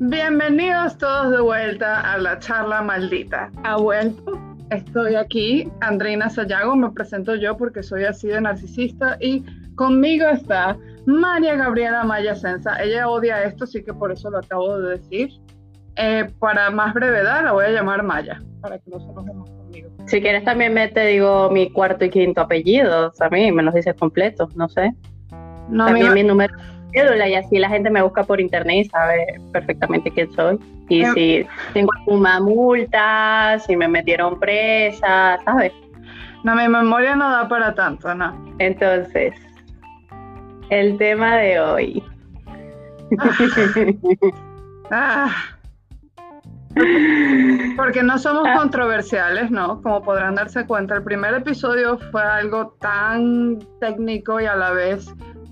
Bienvenidos todos de vuelta a la charla maldita. Ha vuelto. Estoy aquí, Andreina Sayago, me presento yo porque soy así de narcisista y conmigo está María Gabriela Maya Sensa. Ella odia esto, así que por eso lo acabo de decir. Eh, para más brevedad la voy a llamar Maya, para que no se enojemos conmigo. Si quieres también me te digo mi cuarto y quinto apellido, a mí me los dices completos, no sé. No, también mi número y así la gente me busca por internet y sabe perfectamente quién soy. Y si tengo alguna multa, si me metieron presa, ¿sabes? No, mi memoria no da para tanto, ¿no? Entonces, el tema de hoy. Ah. Porque no somos ah. controversiales, ¿no? Como podrán darse cuenta, el primer episodio fue algo tan técnico y a la vez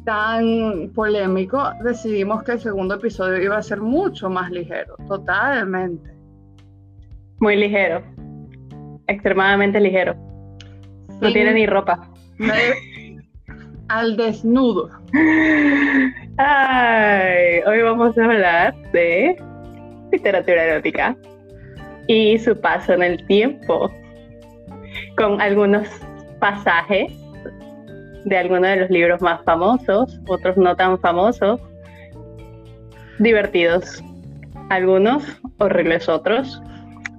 tan polémico, decidimos que el segundo episodio iba a ser mucho más ligero, totalmente. Muy ligero, extremadamente ligero. No tiene ni ropa. Al desnudo. Ay, hoy vamos a hablar de literatura erótica y su paso en el tiempo, con algunos pasajes de algunos de los libros más famosos, otros no tan famosos, divertidos, algunos horribles otros.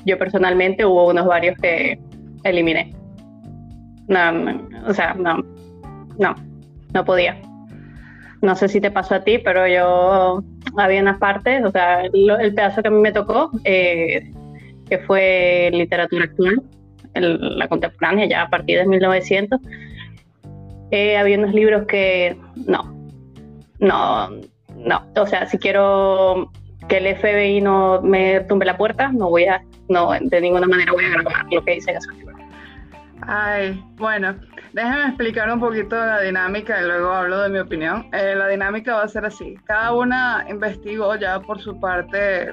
Yo personalmente hubo unos varios que eliminé. No, o sea, no, no, no podía. No sé si te pasó a ti, pero yo había unas partes, o sea, el pedazo que a mí me tocó, eh, que fue literatura actual, la contemporánea, ya a partir de 1900, eh, había unos libros que no, no, no. O sea, si quiero que el FBI no me tumbe la puerta, no voy a, no, de ninguna manera voy a grabar lo que dice esos libros. Ay, bueno, déjenme explicar un poquito la dinámica y luego hablo de mi opinión. Eh, la dinámica va a ser así. Cada una investigó ya por su parte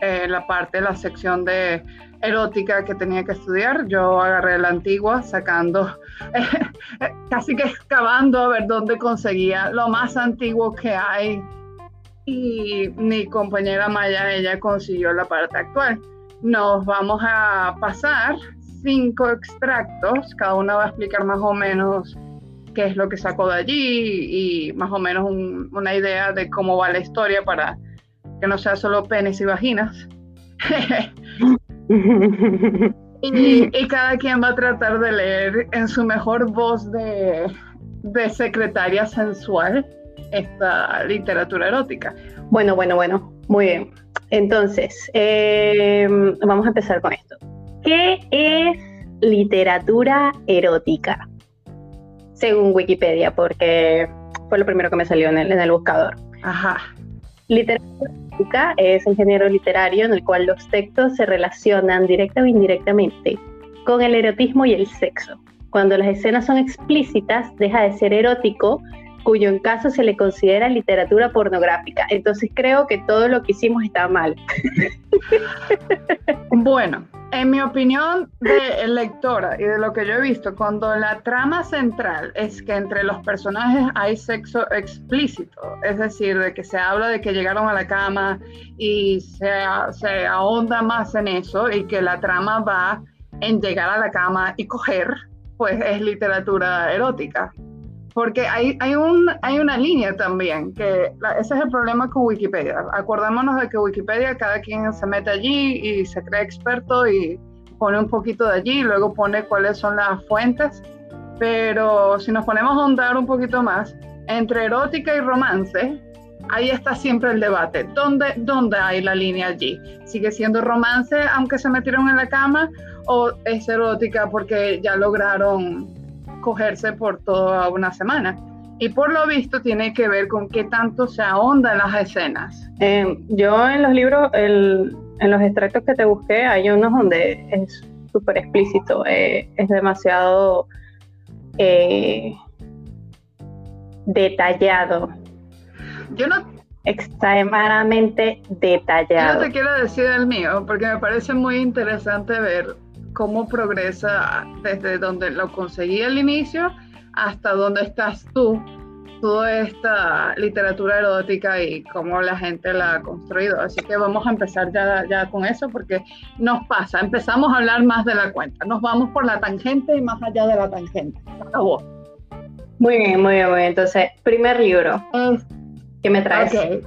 eh, la parte, la sección de erótica que tenía que estudiar. Yo agarré la antigua, sacando, casi que excavando a ver dónde conseguía lo más antiguo que hay. Y mi compañera Maya, ella consiguió la parte actual. Nos vamos a pasar cinco extractos, cada una va a explicar más o menos qué es lo que sacó de allí y más o menos una idea de cómo va la historia para que no sea solo penes y vaginas. y, cada quien va a tratar de leer en su mejor voz de, secretaria sensual esta literatura erótica. Bueno, bueno, bueno, muy bien. Entonces, em, vamos a empezar con esto. ¿Qué es literatura erótica? Según Wikipedia, porque fue lo primero que me salió en el, en el buscador. Ajá. Literatura es el género literario en el cual los textos se relacionan directa o indirectamente con el erotismo y el sexo. Cuando las escenas son explícitas, deja de ser erótico, cuyo en caso se le considera literatura pornográfica. Entonces creo que todo lo que hicimos está mal. Bueno, en mi opinión de lectora y de lo que yo he visto, cuando la trama central es que entre los personajes hay sexo explícito, es decir, de que se habla de que llegaron a la cama y se, se ahonda más en eso y que la trama va en llegar a la cama y coger, pues es literatura erótica porque hay, hay, un, hay una línea también, que ese es el problema con Wikipedia. Acordémonos de que Wikipedia, cada quien se mete allí y se cree experto y pone un poquito de allí, luego pone cuáles son las fuentes, pero si nos ponemos a ahondar un poquito más, entre erótica y romance, ahí está siempre el debate. ¿Dónde, ¿Dónde hay la línea allí? ¿Sigue siendo romance aunque se metieron en la cama o es erótica porque ya lograron cogerse por toda una semana. Y por lo visto tiene que ver con qué tanto se ahonda en las escenas. Eh, yo en los libros, en los extractos que te busqué, hay unos donde es súper explícito, eh, es demasiado eh, detallado. Yo no... Extremadamente detallado. Yo te quiero decir el mío, porque me parece muy interesante ver cómo progresa desde donde lo conseguí al inicio hasta donde estás tú toda esta literatura erótica y cómo la gente la ha construido. Así que vamos a empezar ya, ya con eso porque nos pasa, empezamos a hablar más de la cuenta, nos vamos por la tangente y más allá de la tangente. Acabó. Muy bien, muy bien, muy bien. Entonces, primer libro. ¿Qué me traes? Ok.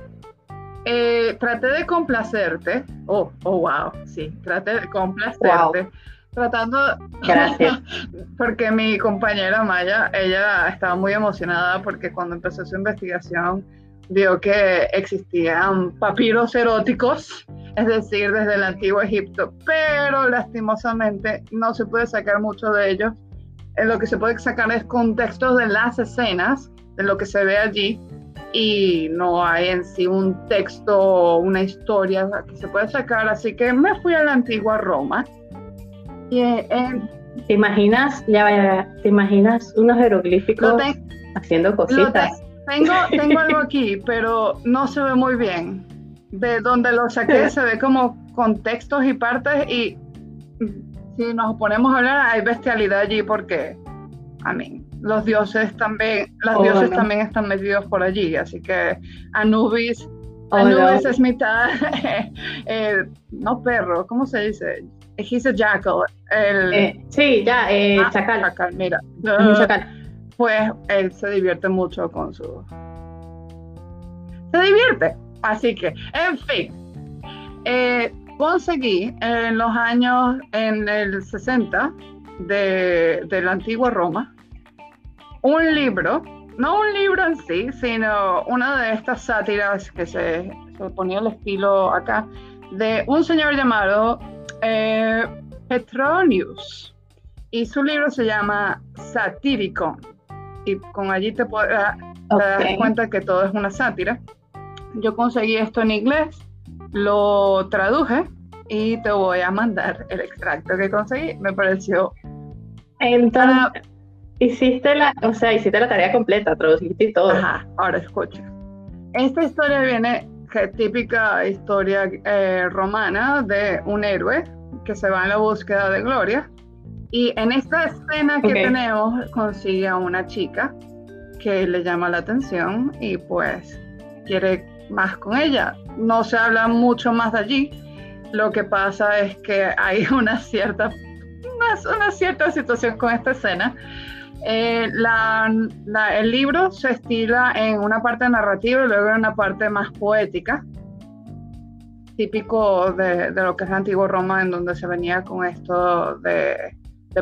Eh, traté de complacerte. Oh, oh, wow, sí, traté de complacerte. Tratando, Gracias. porque mi compañera Maya, ella estaba muy emocionada porque cuando empezó su investigación vio que existían papiros eróticos, es decir, desde el antiguo Egipto, pero lastimosamente no se puede sacar mucho de ellos. En lo que se puede sacar es contextos de las escenas, de lo que se ve allí, y no hay en sí un texto, una historia que se puede sacar, así que me fui a la antigua Roma. Y, eh, ¿Te imaginas, ya ¿te imaginas unos jeroglíficos haciendo cositas? tengo, tengo algo aquí, pero no se ve muy bien. De donde lo saqué se ve como contextos y partes y si nos ponemos a hablar hay bestialidad allí porque, amén los dioses también, las oh, dioses también están metidos por allí, así que Anubis, oh, Anubis es mitad, eh, no perro, ¿cómo se dice? He's a jackal. El, eh, sí, ya, eh, ah, chacal. chacal. Mira, pues él se divierte mucho con su... Se divierte, así que, en fin. Eh, conseguí en los años, en el 60 de, de la antigua Roma, un libro, no un libro en sí, sino una de estas sátiras que se, ponía el estilo acá, de un señor llamado eh, Petronius. Y su libro se llama Satírico. Y con allí te, puedes dar cuenta que todo es una sátira. Yo conseguí esto en inglés, lo traduje y te voy a mandar el extracto que conseguí. Me pareció. Entonces, Hiciste la, o sea, hiciste la tarea completa, traduciste y todo. Ajá, ahora escucha. Esta historia viene, típica historia eh, romana de un héroe que se va en la búsqueda de gloria. Y en esta escena que tenemos consigue a una chica que le llama la atención y pues quiere más con ella. No se habla mucho más de allí. Lo que pasa es que hay una cierta, una, una cierta situación con esta escena eh, el libro se estila en una parte narrativa y luego en una parte más poética, típico de, lo que es la antigua Roma, en donde se venía con esto de,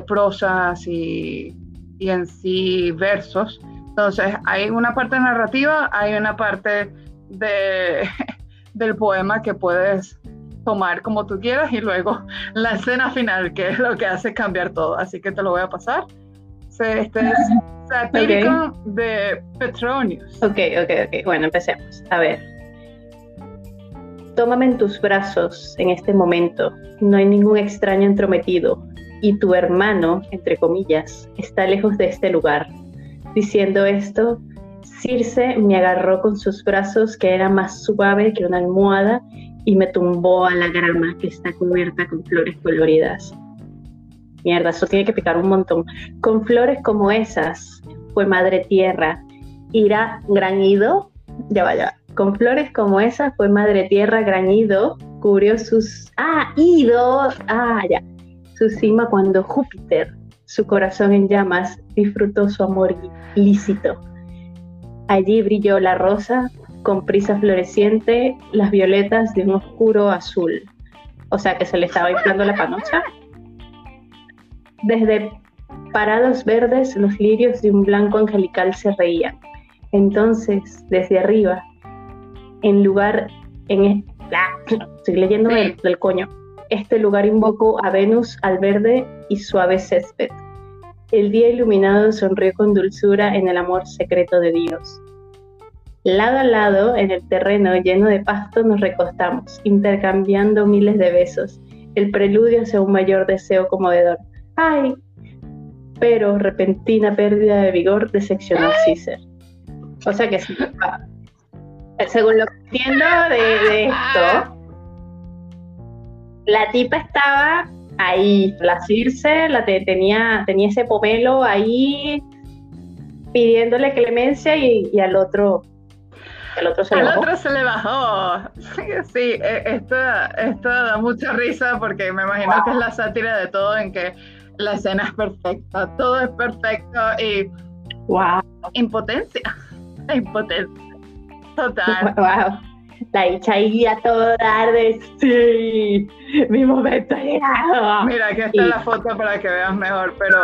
prosas y, y, en sí versos. Entonces, hay una parte narrativa, hay una parte de, del poema que puedes tomar como tú quieras y luego la escena final, que es lo que hace cambiar todo. Así que te lo voy a pasar este es satírico de Petronius. Ok, ok, ok. Bueno, empecemos. A ver. Tómame en tus brazos en este momento. No hay ningún extraño entrometido. Y tu hermano, entre comillas, está lejos de este lugar. Diciendo esto, Circe me agarró con sus brazos, que era más suave que una almohada, y me tumbó a la grama que está cubierta con flores coloridas. Mierda, eso tiene que picar un montón. Con flores como esas, fue Madre Tierra. Irá grañido, ya vaya. Con flores como esas, fue Madre Tierra grañido, cubrió sus. Ah, ido. Ah, ya. Su cima cuando Júpiter, su corazón en llamas, disfrutó su amor ilícito. Allí brilló la rosa, con prisa floreciente, las violetas de un oscuro azul. O sea que se le estaba inflando la panocha. Desde parados verdes, los lirios de un blanco angelical se reían. Entonces, desde arriba, en lugar, en estoy leyendo del, coño, este lugar invocó a Venus al verde y suave césped. El día iluminado sonrió con dulzura en el amor secreto de Dios. Lado a lado, en el terreno lleno de pasto, nos recostamos, intercambiando miles de besos, el preludio hacia un mayor deseo conmovedor. ¡Ay! Pero repentina pérdida de vigor decepcionó a Caesar. O sea que según lo que entiendo de, esto, la tipa estaba ahí, la Circe, la tenía, tenía ese pomelo ahí pidiéndole clemencia y, al otro al otro se, le bajó. otro se le bajó. Sí, e, esto, esto da mucha risa porque me imagino que es la sátira de todo en que la escena es perfecta, todo es perfecto y wow. impotencia, impotencia. Total. Wow. La dicha ahí a todo tarde. Sí, mi momento ha llegado. Mira, aquí está la foto para que veas mejor, pero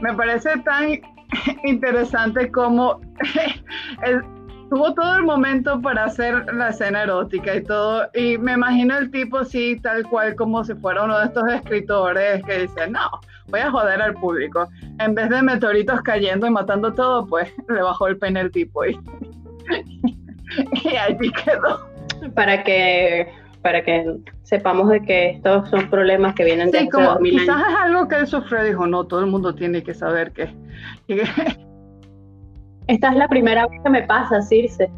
me parece tan interesante como tuvo todo el momento para hacer la escena erótica y todo, y me imagino el tipo así, tal cual como si fuera uno de estos escritores que dice, no, voy a joder al público. En vez de meteoritos cayendo y matando todo, pues le bajó el pene el tipo y, y allí quedó. Para que para que sepamos de que estos son problemas que vienen de sí, como, quizás es algo que él sufrió dijo no todo el mundo tiene que saber que, esta es la primera vez que me pasa Circe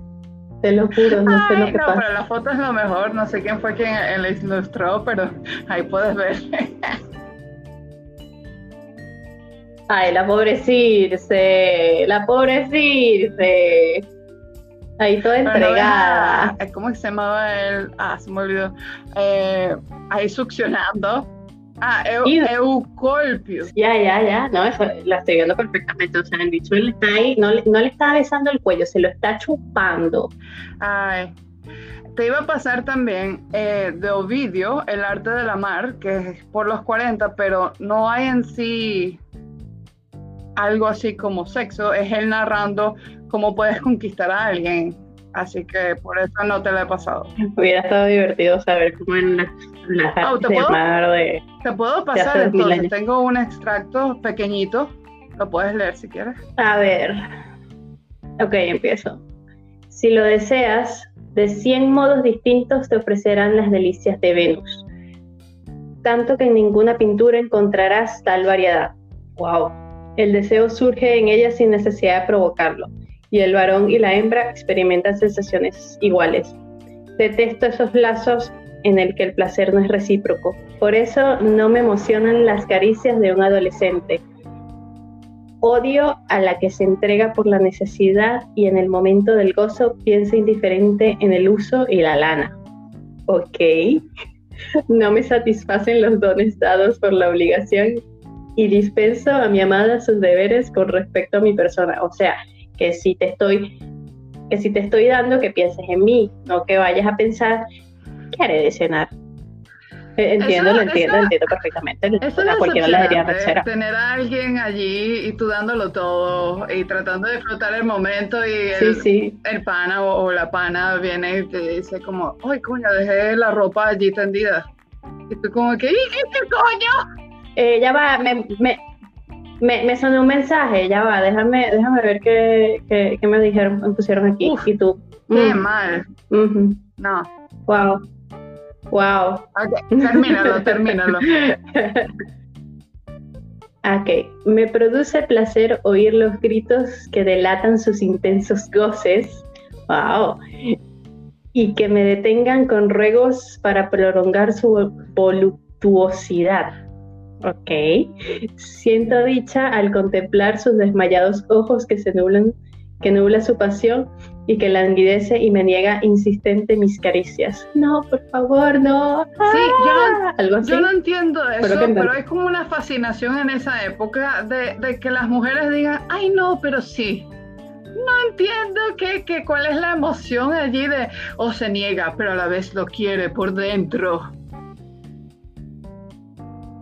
te lo juro no sé lo que no, pasa pero la foto es lo mejor no sé quién fue quien la ilustró pero ahí puedes ver Ay, la pobre Circe, la pobre Circe. Ahí toda entregada. ¿Cómo se llamaba él? Ah, se me olvidó. Eh, ahí succionando. Ah, Eucolpio. Ya, ya, ya. No, eso la estoy viendo perfectamente. O sea, el bicho él está ahí, no, no le está besando el cuello, se lo está chupando. Ay. Te iba a pasar también eh, de Ovidio, El arte de la mar, que es por los 40, pero no hay en sí algo así como sexo, es él narrando cómo puedes conquistar a alguien. Así que por eso no te lo he pasado. Hubiera estado divertido saber cómo en la oh, ¿te, puedo, de, te puedo pasar entonces. Tengo un extracto pequeñito. Lo puedes leer si quieres. A ver. Ok, empiezo. Si lo deseas, de 100 modos distintos te ofrecerán las delicias de Venus. Tanto que en ninguna pintura encontrarás tal variedad. ¡Wow! El deseo surge en ella sin necesidad de provocarlo, y el varón y la hembra experimentan sensaciones iguales. Detesto esos lazos en el que el placer no es recíproco. Por eso no me emocionan las caricias de un adolescente. Odio a la que se entrega por la necesidad y en el momento del gozo piensa indiferente en el uso y la lana. Ok. No me satisfacen los dones dados por la obligación y dispenso a mi amada sus deberes con respecto a mi persona. O sea, que si te estoy, que si te estoy dando, que pienses en mí, no que vayas a pensar qué de cenar. Eh, entiendo, lo entiendo, entiendo perfectamente. Eso a cualquiera le daría Tener a alguien allí y tú dándolo todo y tratando de disfrutar el momento y el, el pana o, la pana viene y te dice como, ay coño, dejé la ropa allí tendida. Y tú como que, ¿qué coño? Eh, ya va, me, me, me, sonó un mensaje, ya va, déjame, déjame ver qué, qué, me dijeron, me pusieron aquí. y tú. Qué mm. mal. No. Wow. Wow. Ok, termínalo, termínalo. Ok, me produce placer oír los gritos que delatan sus intensos goces. Wow. Y que me detengan con ruegos para prolongar su voluptuosidad. Ok. Siento dicha al contemplar sus desmayados ojos que se nublan, que nubla su pasión y que languidece y me niega insistente mis caricias. No, por favor, no. Sí, yo, no, yo no entiendo eso, pero, hay como una fascinación en esa época de, que las mujeres digan, ay no, pero sí. No entiendo qué, qué, cuál es la emoción allí de, o se niega, pero a la vez lo quiere por dentro.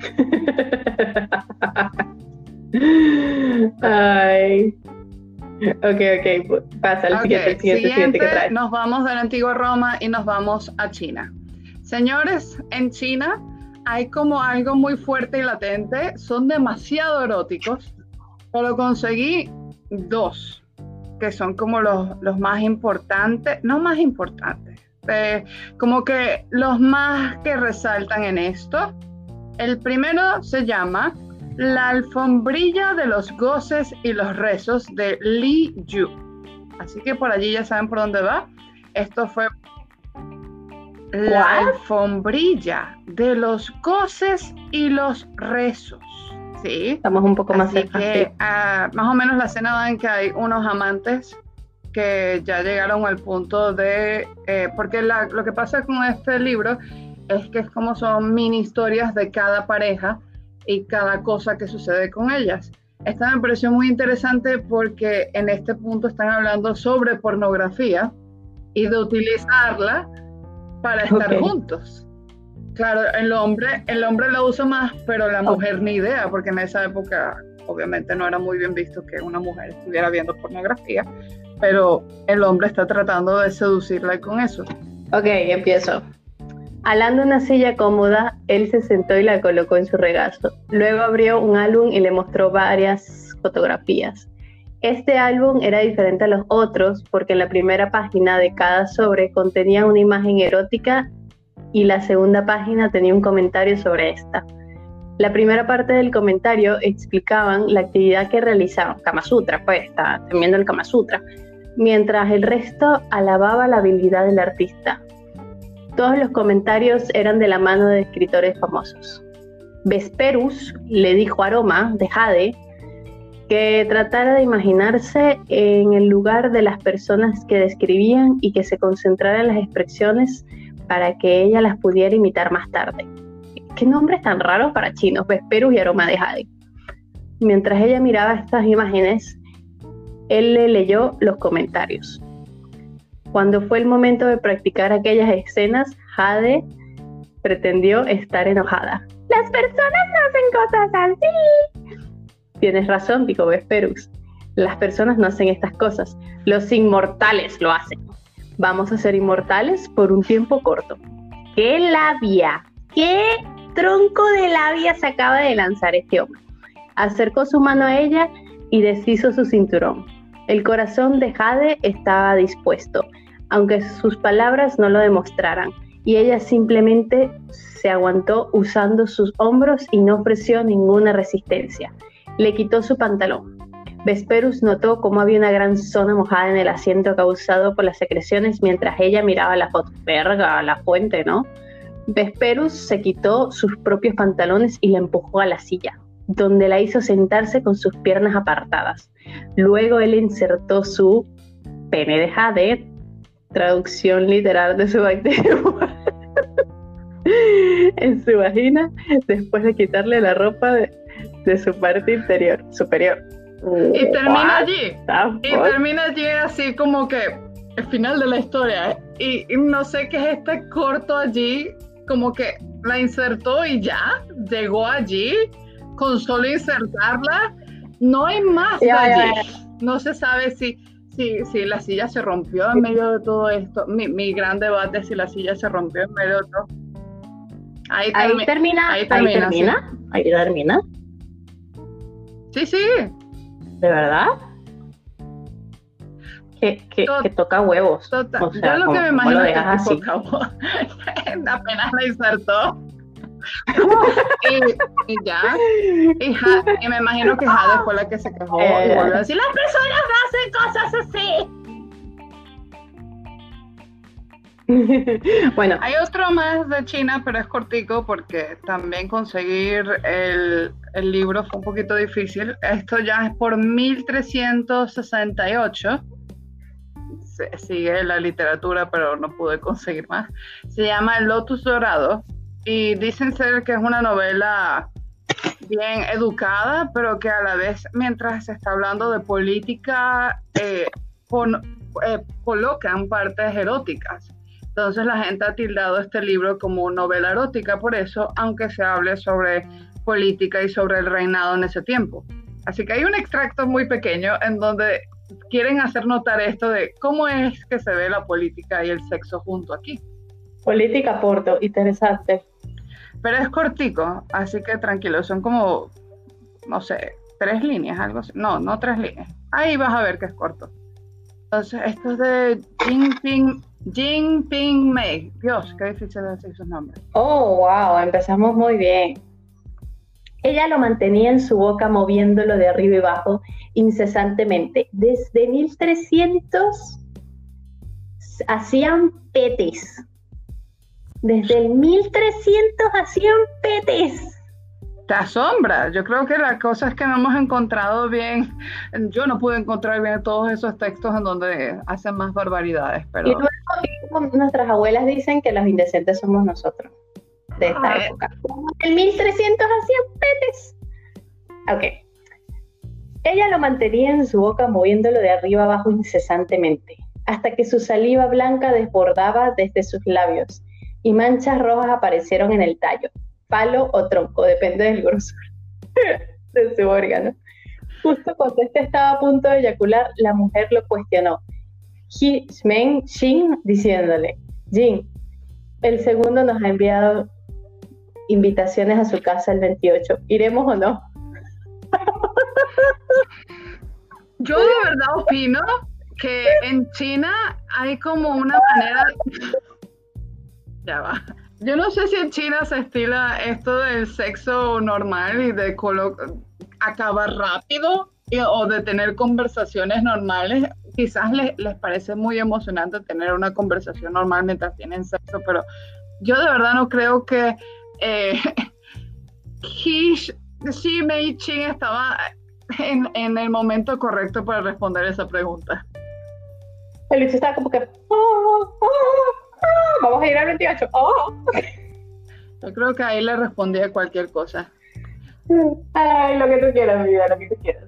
Ay. Ok, ok, pasa al siguiente, siguiente, siguiente, que Nos vamos de la antigua Roma y nos vamos a China. Señores, en China hay como algo muy fuerte y latente, son demasiado eróticos, pero conseguí dos, que son como los, los más importantes, no más importantes, eh, como que los más que resaltan en esto. El primero se llama La alfombrilla de los goces y los rezos de Li Yu. Así que por allí ya saben por dónde va. Esto fue la alfombrilla de los goces y los rezos. Sí. Estamos un poco más Así cerca. que sí. ah, más o menos la escena en que hay unos amantes que ya llegaron al punto de, eh, porque la- lo que pasa con este libro es que es como son mini historias de cada pareja y cada cosa que sucede con ellas. Esta me pareció muy interesante porque en este punto están hablando sobre pornografía y de utilizarla para estar juntos. Claro, el hombre, el hombre la usa más, pero la mujer ni idea, porque en esa época obviamente no era muy bien visto que una mujer estuviera viendo pornografía, pero el hombre está tratando de seducirla con eso. Ok, empiezo. Alando una silla cómoda, él se sentó y la colocó en su regazo. Luego abrió un álbum y le mostró varias fotografías. Este álbum era diferente a los otros porque la primera página de cada sobre contenía una imagen erótica y la segunda página tenía un comentario sobre esta. La primera parte del comentario explicaban la actividad que realizaban, Kama Sutra, pues, está viendo el Kama Sutra, mientras el resto alababa la habilidad del artista. Todos los comentarios eran de la mano de escritores famosos. Vesperus le dijo a Aroma, de Jade, que tratara de imaginarse en el lugar de las personas que describían y que se concentrara en las expresiones para que ella las pudiera imitar más tarde. ¿Qué nombres tan raros para chinos? Vesperus y Aroma de Jade. Mientras ella miraba estas imágenes, él le leyó los comentarios. Cuando fue el momento de practicar aquellas escenas, Jade pretendió estar enojada. Las personas no hacen cosas así. Tienes razón, dijo Vesperus. Las personas no hacen estas cosas. Los inmortales lo hacen. Vamos a ser inmortales por un tiempo corto. ¡Qué labia! ¡Qué tronco de labia se acaba de lanzar este hombre! Acercó su mano a ella y deshizo su cinturón. El corazón de Jade estaba dispuesto, aunque sus palabras no lo demostraran, y ella simplemente se aguantó usando sus hombros y no ofreció ninguna resistencia. Le quitó su pantalón. Vesperus notó cómo había una gran zona mojada en el asiento causado por las secreciones mientras ella miraba la foto. Verga, la fuente, ¿no? Vesperus se quitó sus propios pantalones y la empujó a la silla, donde la hizo sentarse con sus piernas apartadas. Luego él insertó su pene de jade, traducción literal de su bacteria, en su vagina después de quitarle la ropa de, de su parte interior superior. Y termina allí. Y termina allí así como que el final de la historia. Y, y no sé qué es este corto allí, como que la insertó y ya, llegó allí, con solo insertarla. No hay más ya, allí. No se sabe si, si, si la silla se rompió en medio de todo esto. Mi, mi gran debate es si la silla se rompió en medio de todo. Ahí, Ahí termi- termina, ahí ahí termina, termina, ahí termina, Sí, sí. de verdad. Que, que, Tot- que toca huevos. Total. O sea, Yo lo ¿cómo- que me imagino lo es que así? acabó. apenas la insertó. Y, y ya. Y, Ja- y me imagino que Jade fue la que se quejó y Eh. volvió a decir: Las personas hacen cosas así. bueno, Hay otro más de China, pero es cortico porque también conseguir el, el libro fue un poquito difícil. Esto ya es por 1368. Se- Sigue la literatura, pero no pude conseguir más. Se llama El Lotus Dorado y dicen ser que es una novela bien educada, pero que a la vez, mientras se está hablando de política, eh, pon- eh, partes eróticas. Entonces la gente ha tildado este libro como novela erótica por eso, aunque se hable sobre política y sobre el reinado en ese tiempo. Así que hay un extracto muy pequeño en donde quieren hacer notar esto de cómo es que se ve la política y el sexo junto aquí. política Porto, interesante. Pero es cortico, así que tranquilo, son como, no sé, tres líneas, algo así. No, no tres líneas. Ahí vas a ver que es corto. Entonces, esto es de Jinping, Jinping Mei. Dios, qué difícil decir sus nombres. Oh, wow, empezamos muy bien. Ella lo mantenía en su boca moviéndolo de arriba y abajo incesantemente. Desde 1300 hacían petes. Desde el 1300 hacían petes. te asombra. Yo creo que la cosa es que no hemos encontrado bien, yo no pude encontrar bien todos esos textos en donde hacen más barbaridades, pero... Y luego nuestras abuelas dicen que los indecentes somos nosotros, de esta ah, época. En 1300 hacían petes. Ok. Ella lo mantenía en su boca moviéndolo de arriba abajo incesantemente, hasta que su saliva blanca desbordaba desde sus labios y manchas rojas aparecieron en el tallo, palo o tronco, depende del grosor de su órgano. Justo cuando este estaba a punto de eyacular, la mujer lo cuestionó. Meng Xin diciéndole, Jin, el segundo nos ha enviado invitaciones a su casa el 28. ¿Iremos o no? Yo de verdad opino que en China hay como una manera. Ya va. Yo no sé si en China se estila esto del sexo normal y de acabar rápido o de tener conversaciones normales. Quizás les, les parece muy emocionante tener una conversación normal mientras tienen sexo, pero yo de verdad no creo que eh, Xi Mei Ching estaba en, el momento correcto para responder esa pregunta. Luis estaba como que, oh, oh, oh, vamos a ir al 28. Yo creo que ahí le respondía cualquier cosa. Ay, lo que tú quieras, vida, lo que tú quieras.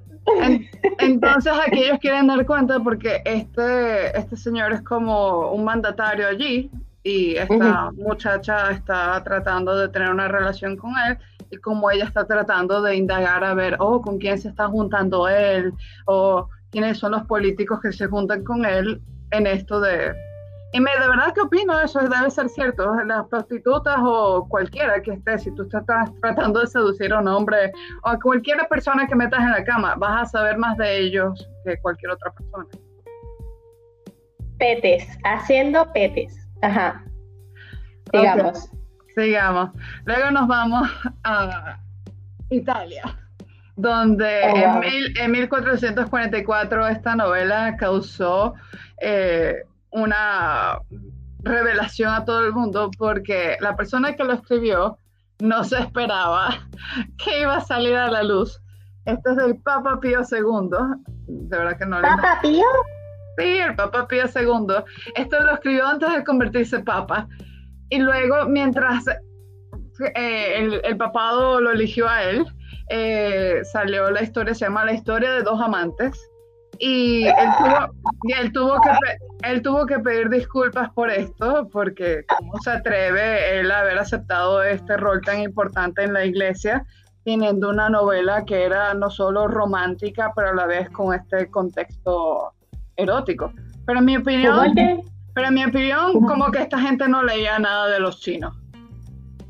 entonces aquí ellos quieren dar cuenta porque este, este señor es como un mandatario allí y esta muchacha está tratando de tener una relación con él y como ella está tratando de indagar a ver, oh, con quién se está juntando él o quiénes son los políticos que se juntan con él en esto de... Y me, de verdad que opino eso, debe ser cierto, las prostitutas o cualquiera que esté, si tú estás tratando de seducir a un hombre o a cualquier persona que metas en la cama, vas a saber más de ellos que cualquier otra persona. Petes, haciendo petes. Ajá. Sigamos. Sigamos. Luego nos vamos a Italia, donde oh, en, 1444 esta novela causó eh, una revelación a todo el mundo porque la persona que lo escribió no se esperaba que iba a salir a la luz. Este es el Papa Pío II. De verdad que no ¿Papa Pío? Sí, el Papa Pío II. Esto lo escribió antes de convertirse papa. Y luego, mientras eh, el, papado lo eligió a él, eh, salió la historia, se llama La historia de dos amantes. Y él tuvo, y él tuvo, que, él tuvo que pedir disculpas por esto, porque cómo se atreve él a haber aceptado este rol tan importante en la iglesia, teniendo una novela que era no solo romántica, pero a la vez con este contexto erótico. Pero en mi opinión, pero en mi opinión, como que esta gente no leía nada de los chinos.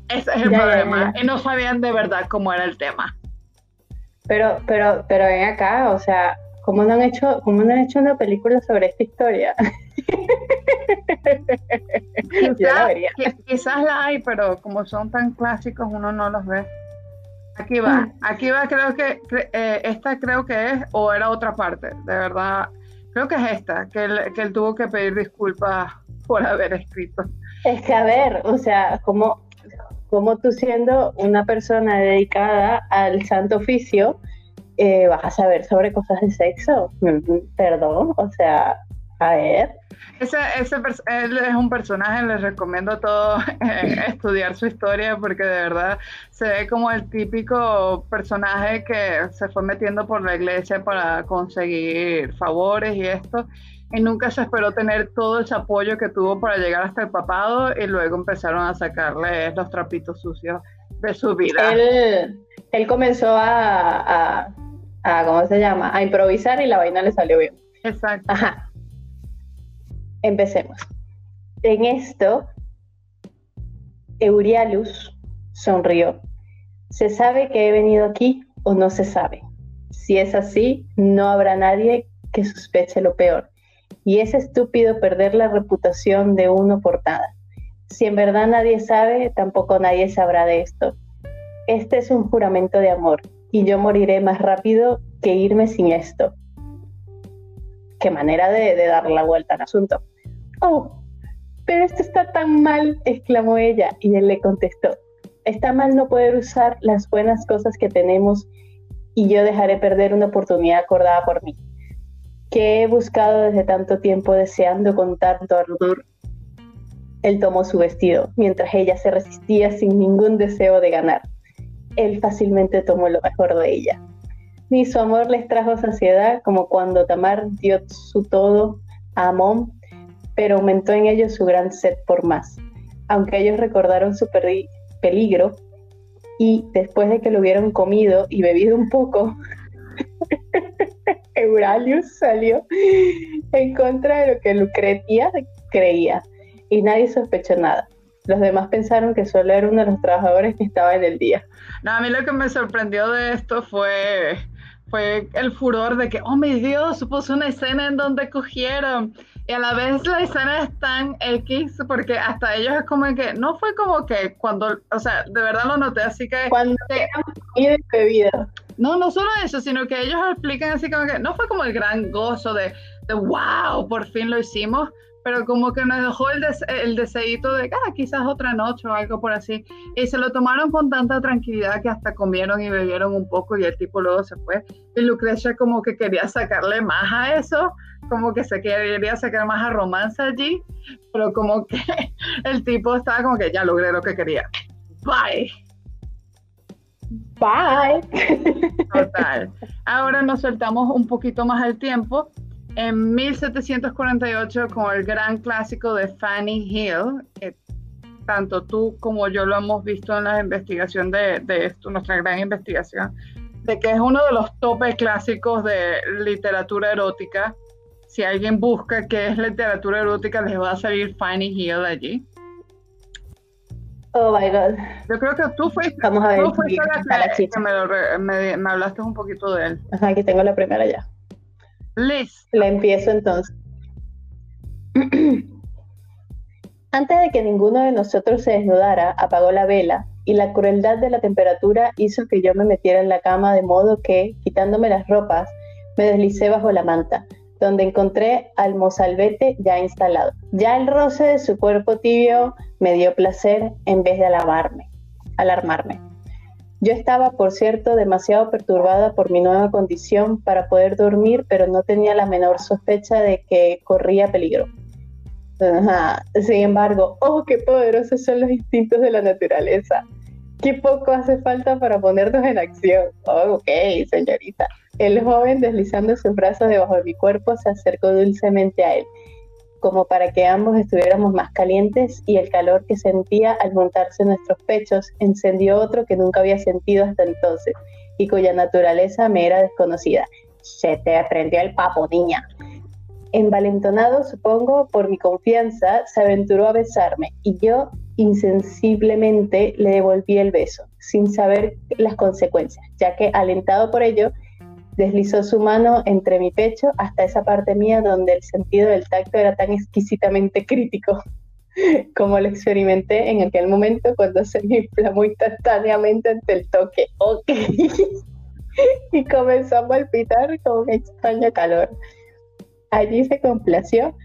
Ese es el problema. Y no sabían de verdad cómo era el tema. Pero, pero, pero ven acá, o sea, ¿cómo no han hecho, cómo no han hecho una película sobre esta historia? quizás, la hay, pero como son tan clásicos, uno no los ve. Aquí va, mm. aquí va, creo que eh, esta creo que es, o era otra parte, de verdad creo que es esta, que él, tuvo que pedir disculpas por haber escrito. Es que, a ver, o sea, como, como tú siendo una persona dedicada al santo oficio, eh, vas a saber sobre cosas de sexo. Perdón, o sea, a ver. Ese, ese, él es un personaje, les recomiendo a todos eh, estudiar su historia porque de verdad se ve como el típico personaje que se fue metiendo por la iglesia para conseguir favores y esto y nunca se esperó tener todo ese apoyo que tuvo para llegar hasta el papado y luego empezaron a sacarle los trapitos sucios de su vida. Él, él comenzó a, a, a, ¿cómo se llama? A improvisar y la vaina le salió bien. Exacto. Ajá. Empecemos. En esto, Eurialus sonrió. ¿Se sabe que he venido aquí o no se sabe? Si es así, no habrá nadie que sospeche lo peor. Y es estúpido perder la reputación de uno por nada. Si en verdad nadie sabe, tampoco nadie sabrá de esto. Este es un juramento de amor y yo moriré más rápido que irme sin esto. Qué manera de, de dar la vuelta al asunto. Oh, pero esto está tan mal, exclamó ella, y él le contestó, Está mal no poder usar las buenas cosas que tenemos y yo dejaré perder una oportunidad acordada por mí, que he buscado desde tanto tiempo deseando con tanto ardor. Él tomó su vestido, mientras ella se resistía sin ningún deseo de ganar. Él fácilmente tomó lo mejor de ella. Ni su amor les trajo saciedad como cuando Tamar dio su todo a Amón, pero aumentó en ellos su gran sed por más. Aunque ellos recordaron su peligro, y después de que lo hubieron comido y bebido un poco, Euralius salió en contra de lo que Lucretia creía y nadie sospechó nada. Los demás pensaron que solo era uno de los trabajadores que estaba en el día. No, a mí lo que me sorprendió de esto fue, fue el furor de que, oh mi Dios, puso una escena en donde cogieron y a la vez la escena es tan X porque hasta ellos es como que no fue como que cuando, o sea, de verdad lo noté así que cuando que, de bebida. No, no solo eso, sino que ellos explican así como que no fue como el gran gozo de, de wow, por fin lo hicimos, pero como que nos dejó el, el deseito de, ah, quizás otra noche o algo por así. Y se lo tomaron con tanta tranquilidad que hasta comieron y bebieron un poco y el tipo luego se fue. Y Lucrecia como que quería sacarle más a eso, como que se quería sacar más a romance allí, pero como que el tipo estaba como que ya logré lo que quería. Bye. Bye. Total. Ahora nos soltamos un poquito más el tiempo en 1748 con el gran clásico de Fanny Hill, tanto tú como yo lo hemos visto en la investigación de, de esto, nuestra gran investigación, de que es uno de los topes clásicos de literatura erótica. Si alguien busca qué es literatura erótica, les va a salir Fanny Hill allí. Oh my God. Yo creo que tú fuiste, Vamos a ver, tú fuiste la que, me, me, hablaste un poquito de él. Ajá, aquí tengo la primera ya. Liz. La empiezo entonces. Antes de que ninguno de nosotros se desnudara, apagó la vela y la crueldad de la temperatura hizo que yo me metiera en la cama de modo que, quitándome las ropas, me deslicé bajo la manta, donde encontré al mozalbete ya instalado. Ya el roce de su cuerpo tibio me dio placer en vez de alarmarme. alarmarme. Yo estaba, por cierto, demasiado perturbada por mi nueva condición para poder dormir, pero no tenía la menor sospecha de que corría peligro. Sin embargo, oh, qué poderosos son los instintos de la naturaleza. Qué poco hace falta para ponernos en acción. Oh, ok, señorita. El joven, deslizando sus brazos debajo de mi cuerpo, se acercó dulcemente a él como para que ambos estuviéramos más calientes y el calor que sentía al montarse en nuestros pechos encendió otro que nunca había sentido hasta entonces y cuya naturaleza me era desconocida. Se te prendió el papo, niña. Envalentonado, supongo, por mi confianza, se aventuró a besarme y yo insensiblemente le devolví el beso, sin saber las consecuencias, ya que alentado por ello, Deslizó su mano entre mi pecho hasta esa parte mía donde el sentido del tacto era tan exquisitamente crítico como lo experimenté en aquel momento cuando se me inflamó instantáneamente ante el toque. Ok. y comenzó a palpitar con un extraño calor. Allí se complació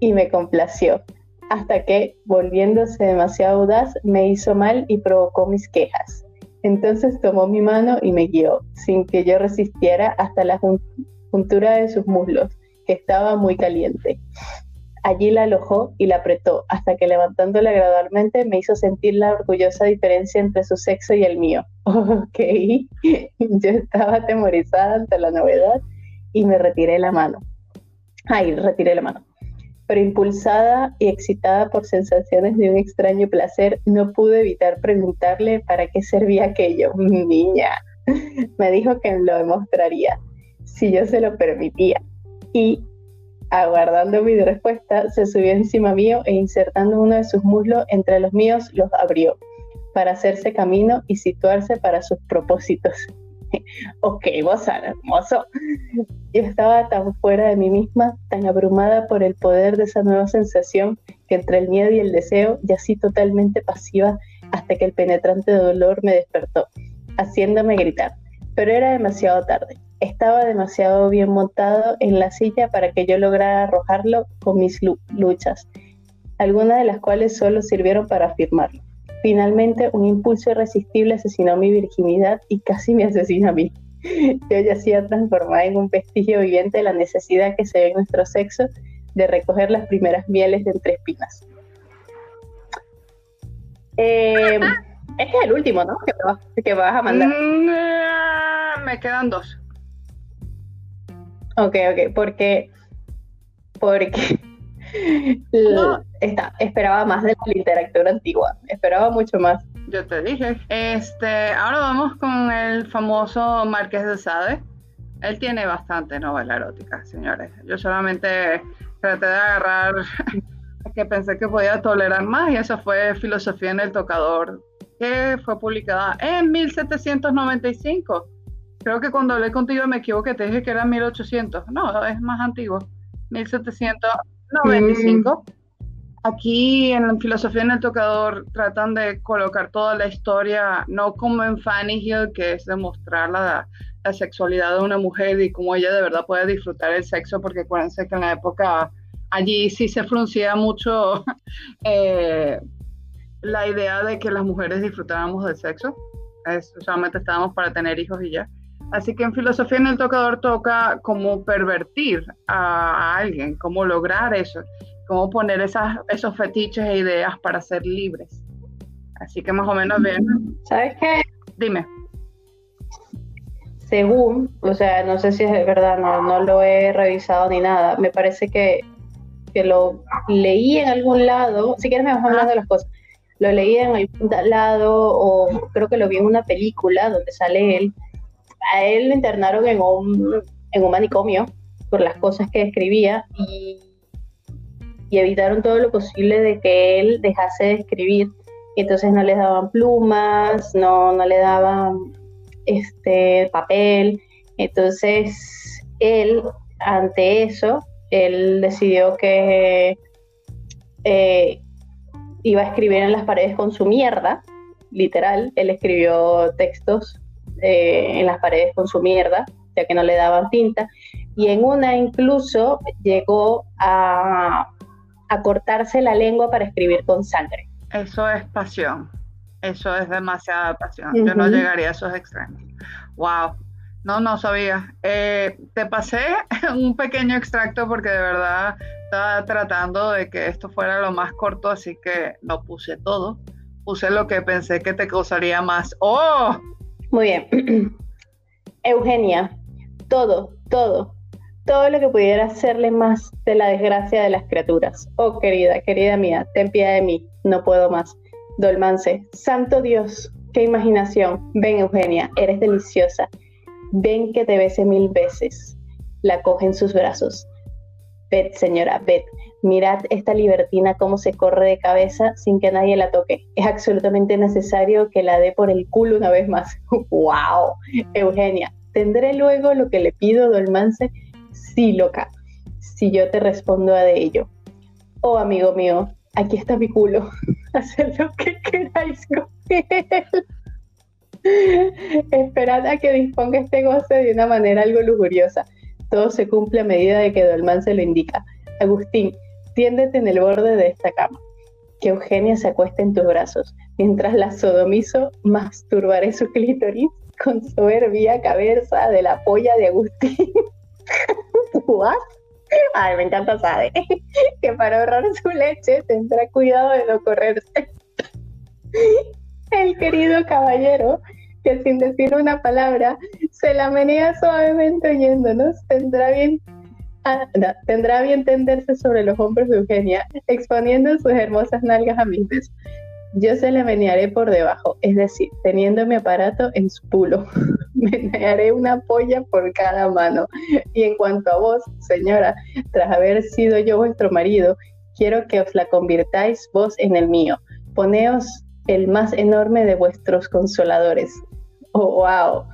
y me complació, hasta que, volviéndose demasiado audaz, me hizo mal y provocó mis quejas. Entonces tomó mi mano y me guió, sin que yo resistiera, hasta la juntura de sus muslos, que estaba muy caliente. Allí la alojó y la apretó, hasta que levantándola gradualmente me hizo sentir la orgullosa diferencia entre su sexo y el mío. Ok, yo estaba atemorizada ante la novedad y me retiré la mano. Ay, retiré la mano pero impulsada y excitada por sensaciones de un extraño placer, no pude evitar preguntarle para qué servía aquello. Niña, me dijo que lo demostraría si yo se lo permitía. Y, aguardando mi respuesta, se subió encima mío e insertando uno de sus muslos entre los míos, los abrió para hacerse camino y situarse para sus propósitos. ok, vos hermoso. Yo estaba tan fuera de mí misma, tan abrumada por el poder de esa nueva sensación, que entre el miedo y el deseo yací totalmente pasiva hasta que el penetrante dolor me despertó, haciéndome gritar. Pero era demasiado tarde. Estaba demasiado bien montado en la silla para que yo lograra arrojarlo con mis luchas, algunas de las cuales solo sirvieron para afirmarlo. Finalmente, un impulso irresistible asesinó mi virginidad y casi me asesina a mí. Yo yacía transformada en un vestigio viviente de la necesidad que se ve en nuestro sexo de recoger las primeras mieles de entre espinas. Eh, este es el último, ¿no? Que, vas a mandar. Mm, me quedan dos. Ok, ok, porque. Porque. Esperaba más de la literatura antigua. Esperaba mucho más. Yo te dije. Este, ahora vamos con el famoso Marqués de Sade. Él tiene bastante novela erótica, señores. Yo solamente traté de agarrar que pensé que podía tolerar más y eso fue Filosofía en el Tocador, que fue publicada en 1795. Creo que cuando hablé contigo me equivoqué, te dije que era 1800. No, es más antiguo, 1795. Aquí en Filosofía en el Tocador tratan de colocar toda la historia, no como en Fanny Hill, que es demostrar la, la sexualidad de una mujer y cómo ella de verdad puede disfrutar el sexo, porque acuérdense que en la época allí sí se fruncía mucho eh, la idea de que las mujeres disfrutáramos del sexo, solamente estábamos para tener hijos y ya. Así que en filosofía en el tocador toca cómo pervertir a, alguien, cómo lograr eso, cómo poner esas, esos fetiches e ideas para ser libres. Así que más o menos bien. ¿Sabes qué? Dime. Según, o sea, no sé si es verdad, no, no lo he revisado ni nada, me parece que, que lo leí en algún lado, si quieres me vas hablando de las cosas, lo leí en algún lado o creo que lo vi en una película donde sale él, a él lo internaron en un, en un manicomio por las cosas que escribía y, evitaron todo lo posible de que él dejase de escribir. Entonces no le daban plumas, no, no le daban este papel. Entonces él, ante eso, él decidió que eh, iba a escribir en las paredes con su mierda, literal. Él escribió textos eh, en las paredes con su mierda, ya que no le daban tinta. Y en una incluso llegó a, cortarse la lengua para escribir con sangre. Eso es pasión. Eso es demasiada pasión. Yo no llegaría a esos extremos. Wow. No, no sabía. Eh, te pasé un pequeño extracto porque de verdad estaba tratando de que esto fuera lo más corto, así que no puse todo. Puse lo que pensé que te causaría más. ¡Oh! Muy bien. Eugenia, todo, todo, todo lo que pudiera hacerle más de la desgracia de las criaturas. Oh, querida, querida mía, ten piedad de mí, no puedo más. Dolmance, santo Dios, qué imaginación. Ven, Eugenia, eres deliciosa. Ven que te bese mil veces. La coge en sus brazos. Ved, señora, ved. Mirad esta libertina cómo se corre de cabeza sin que nadie la toque. Es absolutamente necesario que la dé por el culo una vez más. ¡Wow! Eugenia, ¿tendré luego lo que le pido, Dolmance? Sí, loca. Si yo te respondo a de ello. Oh, amigo mío, aquí está mi culo. Haced lo que queráis con él. Esperad a que disponga este goce de una manera algo lujuriosa. Todo se cumple a medida de que Dolmán se lo indica. Agustín, tiéndete en el borde de esta cama. Que Eugenia se acueste en tus brazos. Mientras la sodomizo, masturbaré su clítoris con soberbia cabeza de la polla de Agustín. ¿What? Ay, me encanta sabe que para ahorrar su leche tendrá cuidado de no correrse. El querido caballero, que sin decir una palabra, se la menea suavemente oyéndonos, tendrá bien, tendrá bien tenderse sobre los hombros de Eugenia, exponiendo sus hermosas nalgas a mis besos. Yo se la menearé por debajo, es decir, teniendo mi aparato en su pulo. menearé una polla por cada mano. Y en cuanto a vos, señora, tras haber sido yo vuestro marido, quiero que os la convirtáis vos en el mío. Poneos el más enorme de vuestros consoladores. Oh, wow.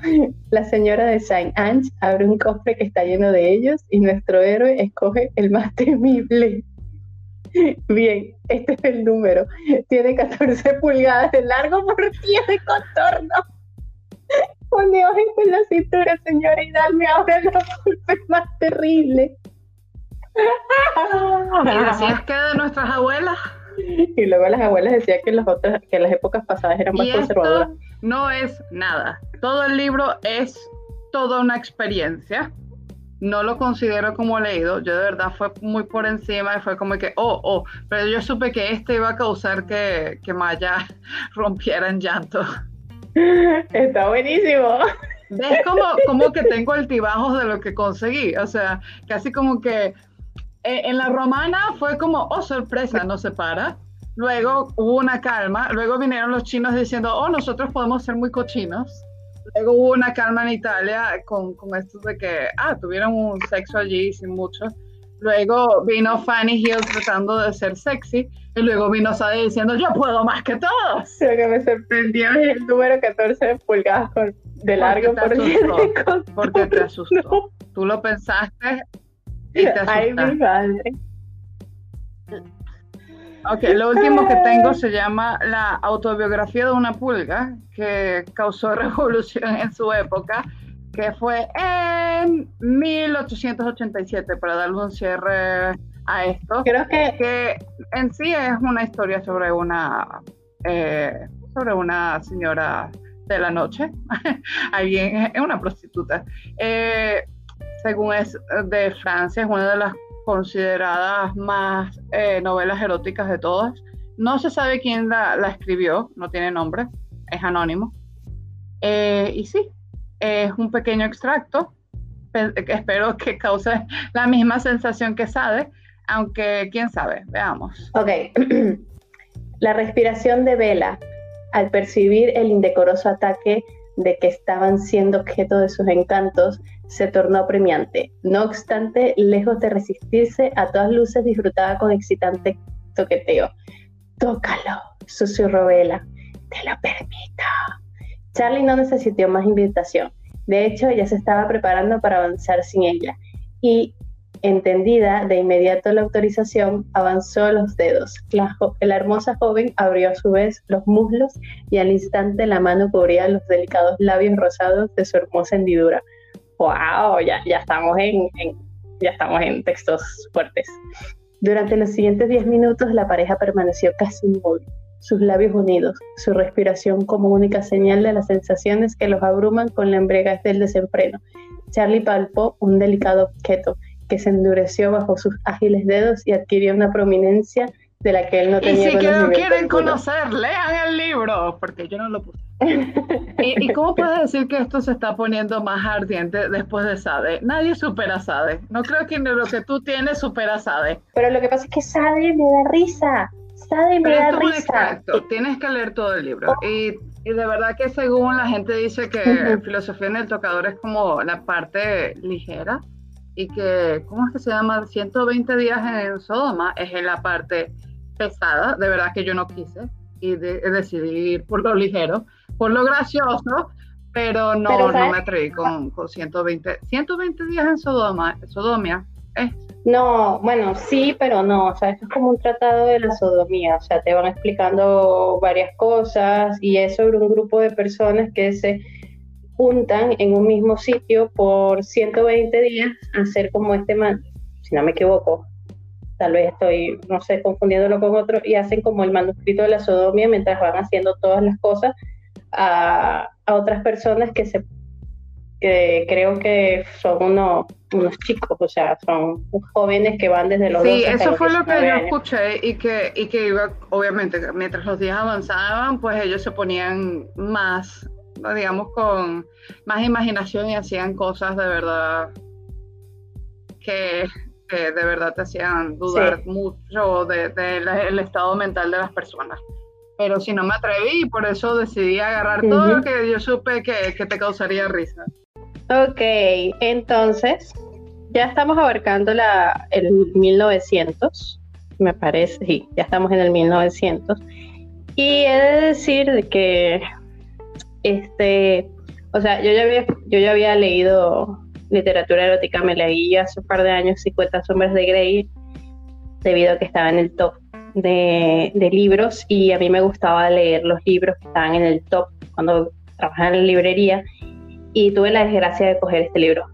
La señora de Saint Ange abre un cofre que está lleno de ellos y nuestro héroe escoge el más temible. Bien, este es el número. Tiene 14 pulgadas de largo por 10 de contorno. Poneos en la cintura, señora, y dame ahora la golpe más terrible. ¿Y decías que de nuestras abuelas? y luego las abuelas decían que las otras, que las épocas pasadas eran más conservadoras. No es nada. Todo el libro es toda una experiencia. No lo considero como leído. Yo de verdad fue muy por encima y fue como que, oh, oh, pero yo supe que este iba a causar que, que Maya rompiera en llanto. Está buenísimo. ¿Ves como, como que tengo altibajos de lo que conseguí? O sea, casi como que eh, en la romana fue como, oh, sorpresa, no se para. Luego hubo una calma, luego vinieron los chinos diciendo, oh, nosotros podemos ser muy cochinos. Luego hubo una calma en Italia con, con esto de que, ah, tuvieron un sexo allí sin mucho. Luego vino Fanny Hill tratando de ser sexy. Y luego vino Sade diciendo, yo puedo más que todos. Lo que me sorprendió es el número 14 pulgadas de largo por asustó, Porque te asustó. Tú lo pensaste y te asustaste. Ay, mi madre. Ok, lo último que tengo se llama La autobiografía de una pulga, que causó revolución en su época, que fue en 1887, para darle un cierre a esto. Creo que, que en sí es una historia sobre una, eh, sobre una señora de la noche, alguien, es una prostituta. Eh, según es de Francia, es una de las consideradas más eh, novelas eróticas de todas. No se sabe quién la, escribió, no tiene nombre, es anónimo. y sí, es un pequeño extracto, espero que cause la misma sensación que Sade, aunque quién sabe, veamos. Ok, la respiración de Vela al percibir el indecoroso ataque de que estaban siendo objeto de sus encantos, se tornó premiante. No obstante, lejos de resistirse, a todas luces disfrutaba con excitante toqueteo. Tócalo, susurró Vela. Te lo permito. Charlie no necesitó más invitación. De hecho, ya se estaba preparando para avanzar sin ella. Y Entendida de inmediato la autorización, avanzó los dedos. La, hermosa joven abrió a su vez los muslos y al instante la mano cubría los delicados labios rosados de su hermosa hendidura. ¡Wow! Ya, ya, estamos, en, ya estamos en textos fuertes. Durante los siguientes diez minutos la pareja permaneció casi inmóvil, sus labios unidos, su respiración como única señal de las sensaciones que los abruman con la embriaguez del desenfreno. Charlie palpó un delicado objeto que se endureció bajo sus ágiles dedos y adquirió una prominencia de la que él no tenía. Y si que quieren conocer, lean el libro, porque yo no lo puse. ¿Y, cómo puedes decir que esto se está poniendo más ardiente después de Sade? Nadie supera Sade. No creo que lo que tú tienes supera Sade. Pero lo que pasa es que Sade me da risa. Sade me da risa. Exacto. Tienes que leer todo el libro. Oh. Y, y, de verdad que según la gente dice que filosofía en el tocador es como la parte ligera y que, ¿cómo es que se llama? 120 días en Sodoma es en la parte pesada, de verdad que yo no quise y decidí ir por lo ligero, por lo gracioso, pero no, no me atreví con, con, 120, 120 días en Sodoma, Sodomia. No, bueno, sí, pero no, o sea, esto es como un tratado de la sodomía, o sea, te van explicando varias cosas y es sobre un grupo de personas que se juntan en un mismo sitio por 120 días a hacer como este man, si no me equivoco, tal vez estoy, no sé, confundiéndolo con otro, y hacen como el manuscrito de la sodomía mientras van haciendo todas las cosas a, otras personas que se que creo que son unos, unos chicos, o sea, son jóvenes que van desde los Sí, eso fue lo que yo escuché y que, y que iba, obviamente, mientras los días avanzaban, pues ellos se ponían más digamos, con más imaginación y hacían cosas de verdad que, de verdad te hacían dudar mucho del de, estado mental de las personas. Pero si no me atreví, por eso decidí agarrar todo lo que yo supe que, que te causaría risa. Ok, entonces ya estamos abarcando la, el 1900, me parece, sí, ya estamos en el 1900. Y he de decir que este, o sea, yo ya había, yo ya había leído literatura erótica, me leí hace un par de años 50 sombras de Grey, debido a que estaba en el top de, libros y a mí me gustaba leer los libros que estaban en el top cuando trabajaba en la librería y tuve la desgracia de coger este libro.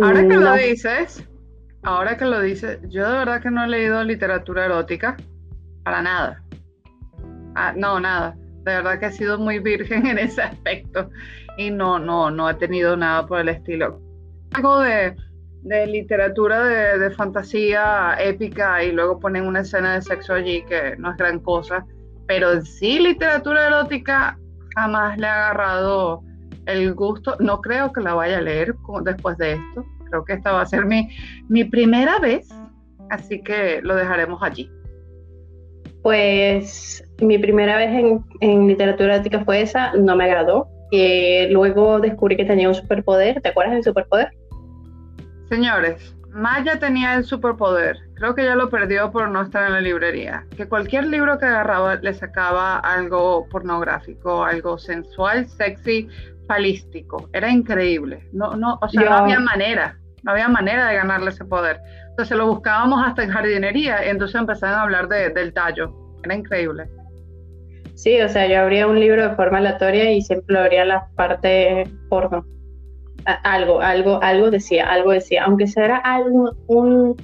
Ahora que lo dices, ahora que lo dices, yo de verdad que no he leído literatura erótica para nada. Ah, no, nada. De verdad que he sido muy virgen en ese aspecto y no, no, no he tenido nada por el estilo. Algo de, literatura de, fantasía épica y luego ponen una escena de sexo allí que no es gran cosa, pero en sí literatura erótica jamás le ha agarrado el gusto. No creo que la vaya a leer después de esto. Creo que esta va a ser mi, mi primera vez, así que lo dejaremos allí. Pues mi primera vez en, literatura ética fue esa, no me agradó. Eh, luego descubrí que tenía un superpoder. ¿Te acuerdas del superpoder? Señores, Maya tenía el superpoder. Creo que ya lo perdió por no estar en la librería. Que cualquier libro que agarraba le sacaba algo pornográfico, algo sensual, sexy, palístico. Era increíble. No, no, o sea, no había manera. No había manera de ganarle ese poder. Entonces lo buscábamos hasta en jardinería y entonces empezaron a hablar del tallo. Era increíble. Sí, o sea, yo abría un libro de forma aleatoria y siempre lo abría la parte porno. algo, algo, algo decía, algo decía, aunque sea algo, un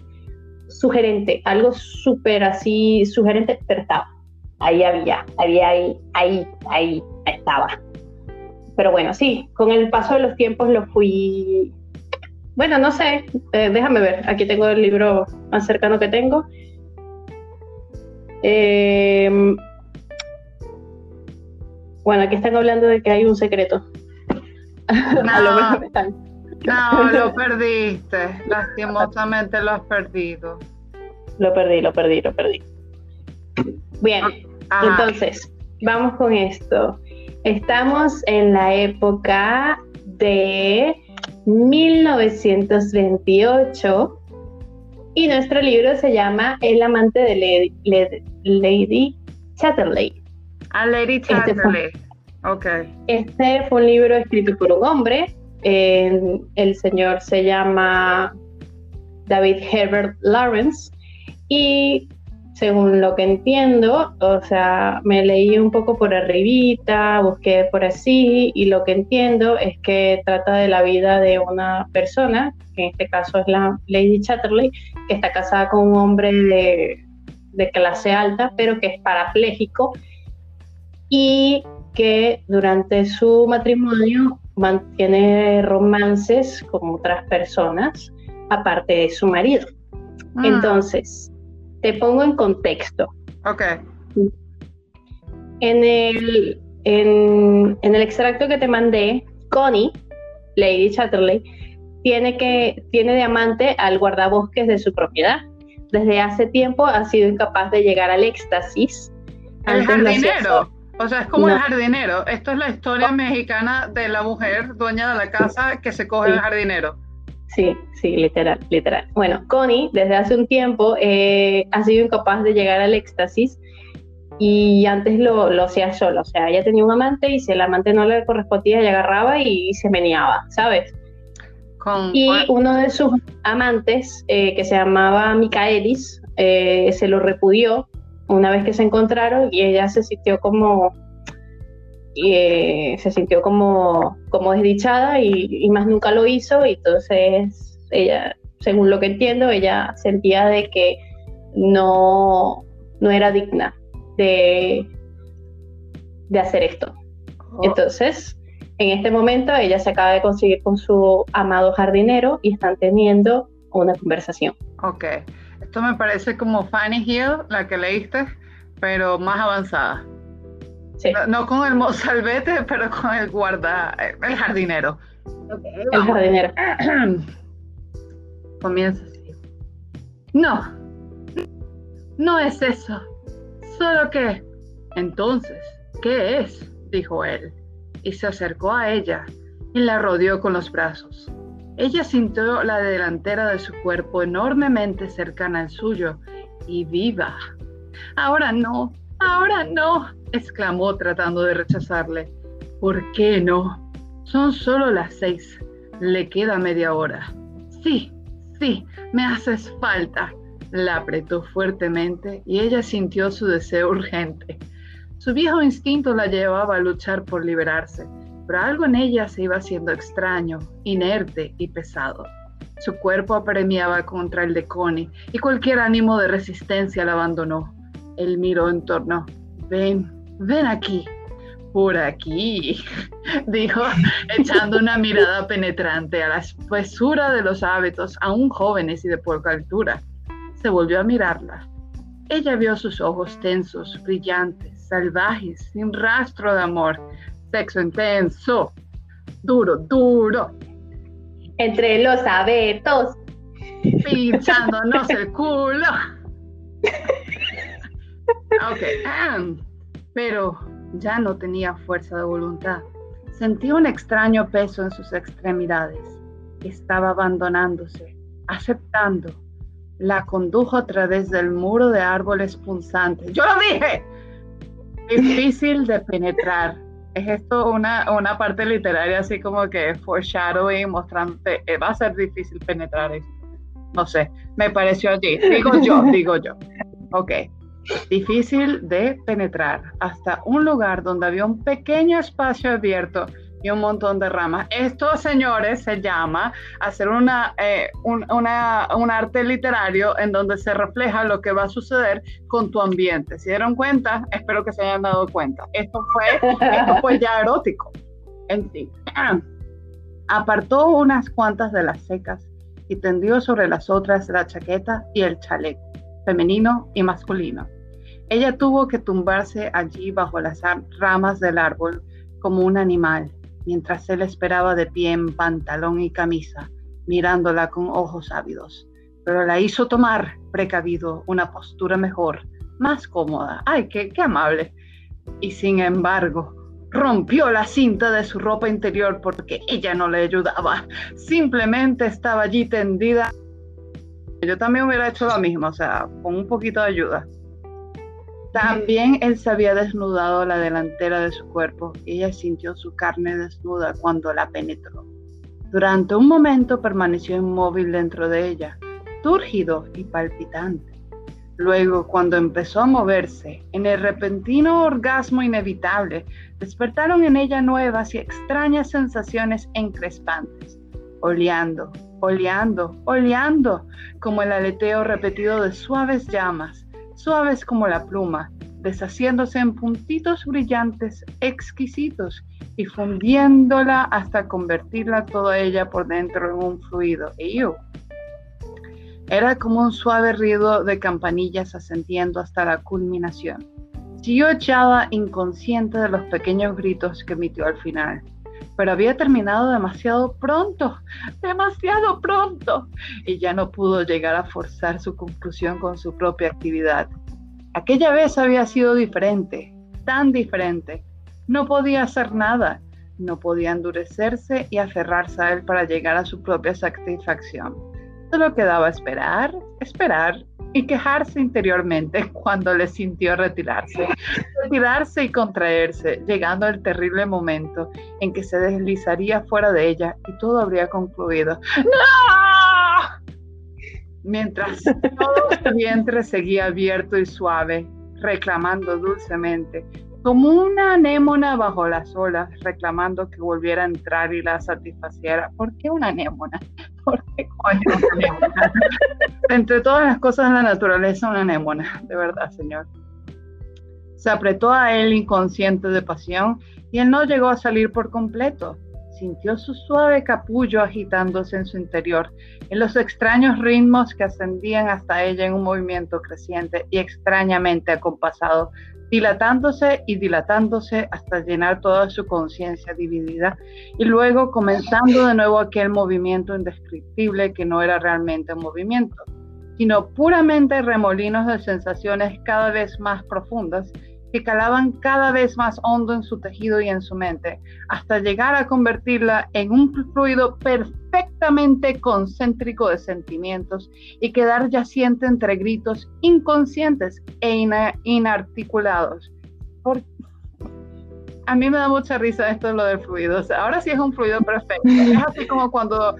sugerente, algo súper así, sugerente, pero estaba. Ahí había, había ahí, ahí, ahí estaba. Pero bueno, sí, con el paso de los tiempos lo fui. Bueno, no sé, eh, déjame ver, aquí tengo el libro más cercano que tengo. Eh, bueno, aquí están hablando de que hay un secreto. No, lo perdiste. Lastimosamente lo has perdido. Lo perdí, lo perdí, lo perdí. Bien, entonces, vamos con esto. Estamos en la época de 1928 y nuestro libro se llama El amante de Lady, Chatterley. A Lady este Chatterley. Este fue un libro escrito por un hombre. el señor se llama David Herbert Lawrence y según lo que entiendo, o sea, me leí un poco por arribita, busqué por así y lo que entiendo es que trata de la vida de una persona, que en este caso es la Lady Chatterley, que está casada con un hombre de, de clase alta, pero que es parapléjico y que durante su matrimonio mantiene romances con otras personas, aparte de su marido. Ah. Entonces, te pongo en contexto. Ok. En el, en, el extracto que te mandé, Connie, Lady Chatterley, tiene, que, tiene de amante al guardabosques de su propiedad. Desde hace tiempo ha sido incapaz de llegar al éxtasis. El jardinero. O sea, es como el jardinero. Esto es la historia mexicana de la mujer dueña de la casa que se coge el jardinero. Sí, sí, literal, literal. Bueno, Connie desde hace un tiempo eh, ha sido incapaz de llegar al éxtasis y antes lo, lo hacía solo. O sea, ella tenía un amante y si el amante no le correspondía, ella agarraba y se meneaba, ¿sabes? y uno de sus amantes, eh, que se llamaba Micaelis, eh, se lo repudió una vez que se encontraron y ella se sintió como eh, se sintió como, como desdichada y, más nunca lo hizo y entonces ella, según lo que entiendo, ella sentía de que no, no era digna de, de hacer esto. Oh. Entonces, en este momento ella se acaba de conseguir con su amado jardinero y están teniendo una conversación. Ok. Esto me parece como Fanny Hill, la que leíste, pero más avanzada. Sí. No, con el mozalbete, pero con el guarda, el jardinero. el jardinero. Comienza así. No, no es eso. Solo que... Entonces, ¿qué es? dijo él, y se acercó a ella y la rodeó con los brazos. Ella sintió la delantera de su cuerpo enormemente cercana al suyo y viva. Ahora no, ahora no, exclamó tratando de rechazarle. ¿Por qué no? Son solo las seis. Le queda media hora. Sí, sí, me haces falta. La apretó fuertemente y ella sintió su deseo urgente. Su viejo instinto la llevaba a luchar por liberarse, pero algo en ella se iba haciendo extraño, inerte y pesado. Su cuerpo apremiaba contra el de Connie y cualquier ánimo de resistencia la abandonó. Él miró en torno. Ven, ven aquí, por aquí, dijo, echando una mirada penetrante a la espesura de los hábitos, aún jóvenes y de poca altura. Se volvió a mirarla. Ella vio sus ojos tensos, brillantes, salvajes, sin rastro de amor. Sexo intenso, duro, duro. Entre los abetos. Pinchándonos el culo. Ok, pero ya no tenía fuerza de voluntad. Sentía un extraño peso en sus extremidades. Estaba abandonándose, aceptando. La condujo a través del muro de árboles punzantes. ¡Yo lo dije! Difícil de penetrar. Es esto una, una parte literaria así como que foreshadowing, mostrando eh, va a ser difícil penetrar esto. No sé, me pareció allí. Digo yo, digo yo. Ok difícil de penetrar, hasta un lugar donde había un pequeño espacio abierto y un montón de ramas. Esto, señores, se llama hacer una, eh, un, arte literario en donde se refleja lo que va a suceder con tu ambiente. ¿Se dieron cuenta? Espero que se hayan dado cuenta. Esto fue, esto fue ya erótico en sí. Apartó unas cuantas de las secas y tendió sobre las otras la chaqueta y el chaleco, femenino y masculino. Ella tuvo que tumbarse allí bajo las ramas del árbol como un animal, mientras él esperaba de pie en pantalón y camisa, mirándola con ojos ávidos. Pero la hizo tomar, precavido, una postura mejor, más cómoda. ¡Ay, qué, qué amable! Y sin embargo, rompió la cinta de su ropa interior porque ella no le ayudaba. Simplemente estaba allí tendida. Yo también hubiera hecho lo mismo, o sea, con un poquito de ayuda. También él se había desnudado la delantera de su cuerpo y ella sintió su carne desnuda cuando la penetró. Durante un momento permaneció inmóvil dentro de ella, túrgido y palpitante. Luego, cuando empezó a moverse, en el repentino orgasmo inevitable, despertaron en ella nuevas y extrañas sensaciones encrespantes, oleando, oleando, oleando, como el aleteo repetido de suaves llamas suaves como la pluma, deshaciéndose en puntitos brillantes exquisitos y fundiéndola hasta convertirla toda ella por dentro en un fluido. Era como un suave ruido de campanillas ascendiendo hasta la culminación. Siguió echada inconsciente de los pequeños gritos que emitió al final pero había terminado demasiado pronto, demasiado pronto, y ya no pudo llegar a forzar su conclusión con su propia actividad. Aquella vez había sido diferente, tan diferente. No podía hacer nada, no podía endurecerse y aferrarse a él para llegar a su propia satisfacción. Solo quedaba esperar, esperar y quejarse interiormente cuando le sintió retirarse, retirarse y contraerse, llegando al terrible momento en que se deslizaría fuera de ella y todo habría concluido. ¡No! Mientras todo su vientre seguía abierto y suave, reclamando dulcemente, como una anémona bajo las olas, reclamando que volviera a entrar y la satisfaciera. ¿Por qué una anémona? ¿Por qué coño una anémona? Entre todas las cosas de la naturaleza, una anémona, de verdad, señor. Se apretó a él inconsciente de pasión y él no llegó a salir por completo. Sintió su suave capullo agitándose en su interior, en los extraños ritmos que ascendían hasta ella en un movimiento creciente y extrañamente acompasado dilatándose y dilatándose hasta llenar toda su conciencia dividida. Y luego comenzando de nuevo aquel movimiento indescriptible que no era realmente un movimiento, sino puramente remolinos de sensaciones cada vez más profundas que calaban cada vez más hondo en su tejido y en su mente, hasta llegar a convertirla en un fluido perfectamente concéntrico de sentimientos y quedar yaciente entre gritos inconscientes e inarticulados. a mí me da mucha risa esto de lo del fluido. ahora sí es un fluido perfecto. Es así como cuando,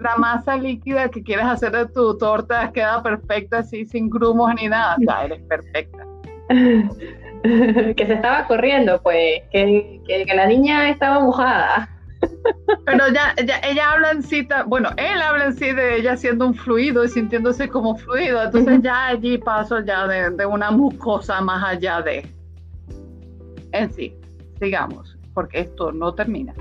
la masa líquida que quieres hacer de tu torta queda perfecta, así sin grumos ni nada. Ya eres perfecta. que se estaba corriendo, pues, que, la niña estaba mojada. Pero ya, ella habla en cita, bueno, él habla en sí de ella siendo un fluido y sintiéndose como fluido, entonces ya allí paso ya de, de una mucosa más allá de en sí. Sigamos, porque esto no termina.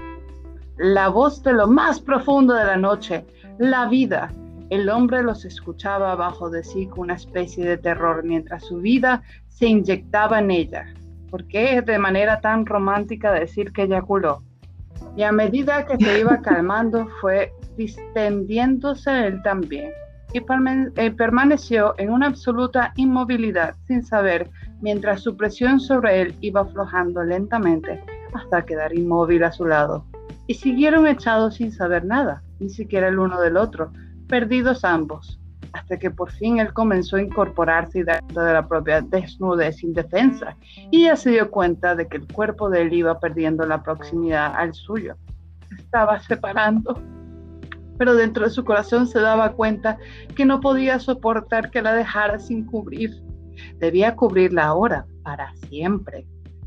La voz de lo más profundo de la noche, la vida. El hombre los escuchaba abajo de sí con una especie de terror mientras su vida se inyectaba en ella. ¿Por qué de manera tan romántica decir que eyaculó? Y a medida que se iba calmando fue distendiéndose él también y eh, permaneció en una absoluta inmovilidad sin saber mientras su presión sobre él iba aflojando lentamente hasta quedar inmóvil a su lado. Y siguieron echados sin saber nada, ni siquiera el uno del otro, perdidos ambos, hasta que por fin él comenzó a incorporarse y dentro de la propia desnudez indefensa, y ella se dio cuenta de que el cuerpo de él iba perdiendo la proximidad al suyo. Estaba separando pero dentro de su corazón se daba cuenta que no podía soportar que la dejara sin cubrir. Debía cubrirla ahora, para siempre.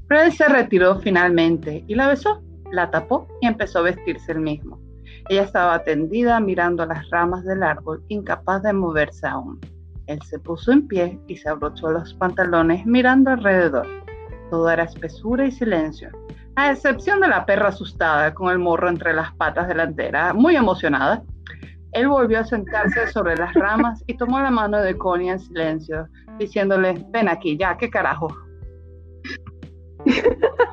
Pero él se retiró finalmente y la besó, la tapó y empezó a vestirse el mismo. Ella estaba tendida mirando las ramas del árbol, incapaz de moverse aún. Él se puso en pie y se abrochó los pantalones mirando alrededor. Todo era espesura y silencio a excepción de la perra asustada con el morro entre las patas delanteras, muy emocionada. Él volvió a sentarse sobre las ramas y tomó la mano de Connie en silencio, diciéndole, ven aquí, ya, qué carajo.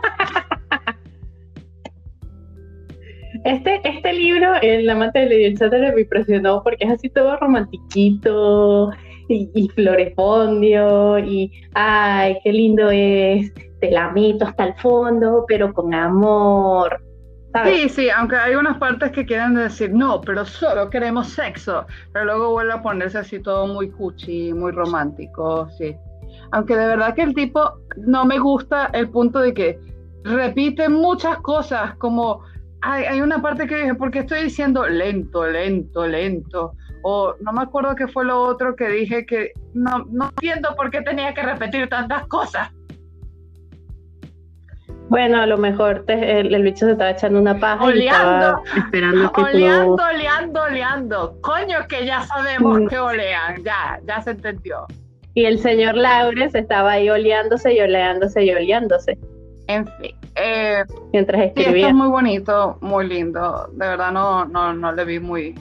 Este, este libro, El amante de Lady Chatterley, me impresionó porque es así todo romantiquito y, y florefondio y, ay, qué lindo es te la meto hasta el fondo, pero con amor. Sí, sí, aunque hay unas partes que quieren decir, no, pero solo queremos sexo, pero luego vuelve a ponerse así todo muy cuchi, muy romántico, sí. Aunque de verdad que el tipo no me gusta el punto de que repite muchas cosas, como hay, hay una parte que dije, porque estoy diciendo lento, lento, lento, o no me acuerdo qué fue lo otro que dije que no, no entiendo por qué tenía que repetir tantas cosas. Bueno, a lo mejor el, bicho se estaba echando una paja oleando, y esperando que oleando, oleando, oleando. Coño, que ya sabemos mm. que olean, ya, ya se entendió. Y el señor Laures estaba ahí oleándose y oleándose y oleándose. En fin. Eh, Mientras escribía. Sí, esto es muy bonito, muy lindo. De verdad no, no, no le vi muy,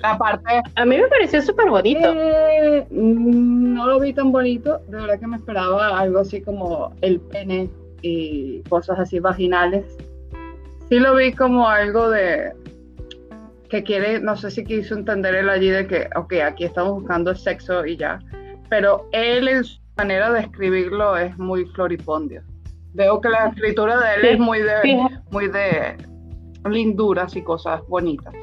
la parte... A mí me pareció súper bonito. Eh, no lo vi tan bonito, de verdad que me esperaba algo así como el pene y cosas así vaginales. Sí lo vi como algo de que quiere, no sé si quiso entender él allí de que, ok, aquí estamos buscando sexo y ya, pero él en su manera de escribirlo es muy floripondio. Veo que la escritura de él es muy de, muy de linduras y cosas bonitas.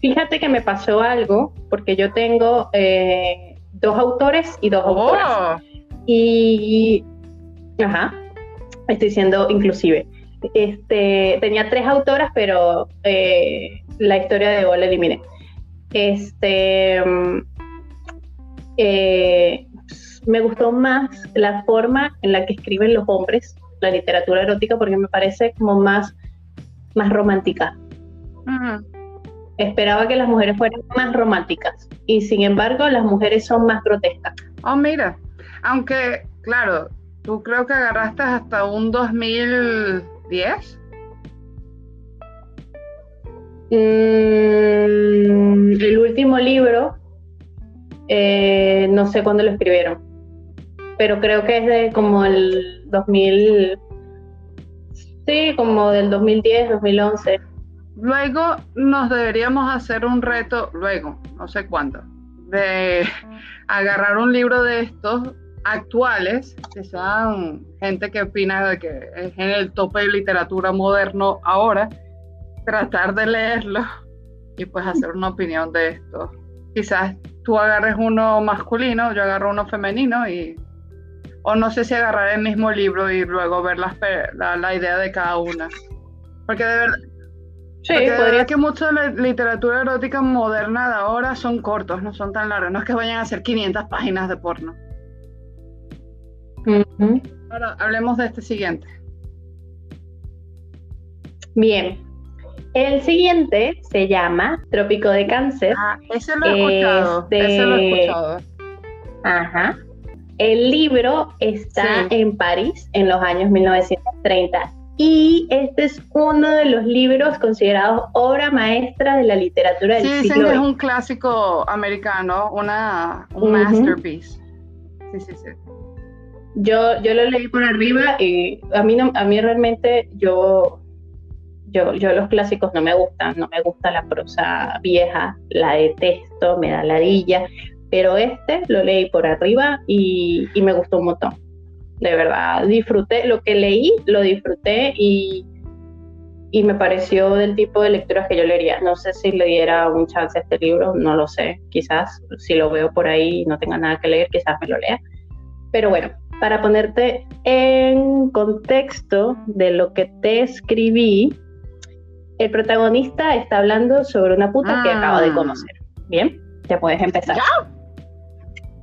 Fíjate que me pasó algo, porque yo tengo eh, dos autores y dos oh. autoras. Y, ajá, estoy diciendo inclusive. Este, tenía tres autoras, pero eh, la historia de Gol la eliminé. Este, mm, eh, me gustó más la forma en la que escriben los hombres la literatura erótica porque me parece como más, más romántica esperaba que las mujeres fueran más románticas y sin embargo las mujeres son más grotescas. Oh, mira, aunque, claro, tú creo que agarraste hasta un 2010. Mm, el último libro, eh, no sé cuándo lo escribieron, pero creo que es de como el 2000, sí, como del 2010, 2011. Luego nos deberíamos hacer un reto, luego, no sé cuándo, de agarrar un libro de estos actuales, que sean gente que opina de que es en el tope de literatura moderno ahora, tratar de leerlo y pues hacer una opinión de esto. Quizás tú agarres uno masculino, yo agarro uno femenino y... O no sé si agarrar el mismo libro y luego ver la, la idea de cada una. Porque de verdad, Sí, podría que mucho de la literatura erótica moderna de ahora son cortos, no son tan largos, no es que vayan a ser 500 páginas de porno. Ahora hablemos de este siguiente. Bien. El siguiente se llama Trópico de Cáncer. Ah, ese lo he escuchado. Ese lo he escuchado. Ajá. El libro está en París en los años 1930 y este es uno de los libros considerados obra maestra de la literatura del sí, dicen que es un clásico americano, una, un masterpiece. Sí, sí, sí. Yo, yo lo leí por arriba y a mí, no, a mí realmente yo, yo, yo los clásicos no me gustan, no me gusta la prosa vieja, la detesto, me da ladilla, pero este lo leí por arriba y, y me gustó un montón de verdad disfruté, lo que leí lo disfruté y, y me pareció del tipo de lecturas que yo leería. No sé si le diera un chance a este libro, no lo sé, quizás si lo veo por ahí y no tenga nada que leer, quizás me lo lea. Pero bueno, para ponerte en contexto de lo que te escribí, el protagonista está hablando sobre una puta que acaba de ah. conocer. Bien, ya puedes empezar. ¿Ya?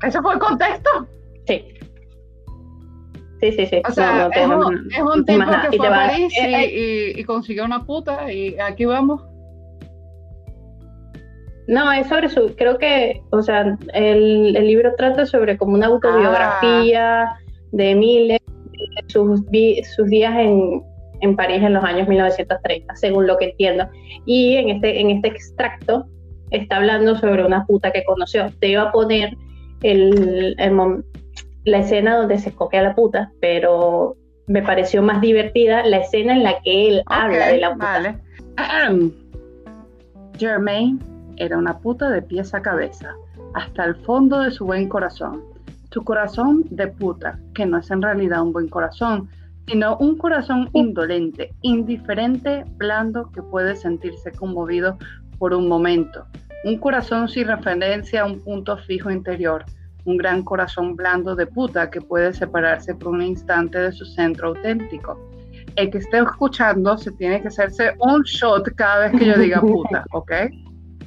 ¿Eso fue el contexto? Sí. Sí, sí, sí. O sea, es, un, tipo que fue a París eh, eh. y, consiguió una puta y aquí vamos. No, es sobre su, creo que, o sea, el, libro trata sobre como una autobiografía ah. de Emile, sus, sus días en, en París en los años 1930, según lo que entiendo. Y en este, en este extracto está hablando sobre una puta que conoció. Te iba a poner el, el, la escena donde se coge a la puta, pero me pareció más divertida la escena en la que él habla de la puta. Vale. Germaine era una puta de pies a cabeza, hasta el fondo de su buen corazón. Su corazón de puta, que no es en realidad un buen corazón, sino un corazón indolente, indiferente, blando, que puede sentirse conmovido por un momento. Un corazón sin referencia a un punto fijo interior un gran corazón blando de puta que puede separarse por un instante de su centro auténtico. El que esté escuchando se tiene que hacerse un shot cada vez que yo diga puta, ¿ok?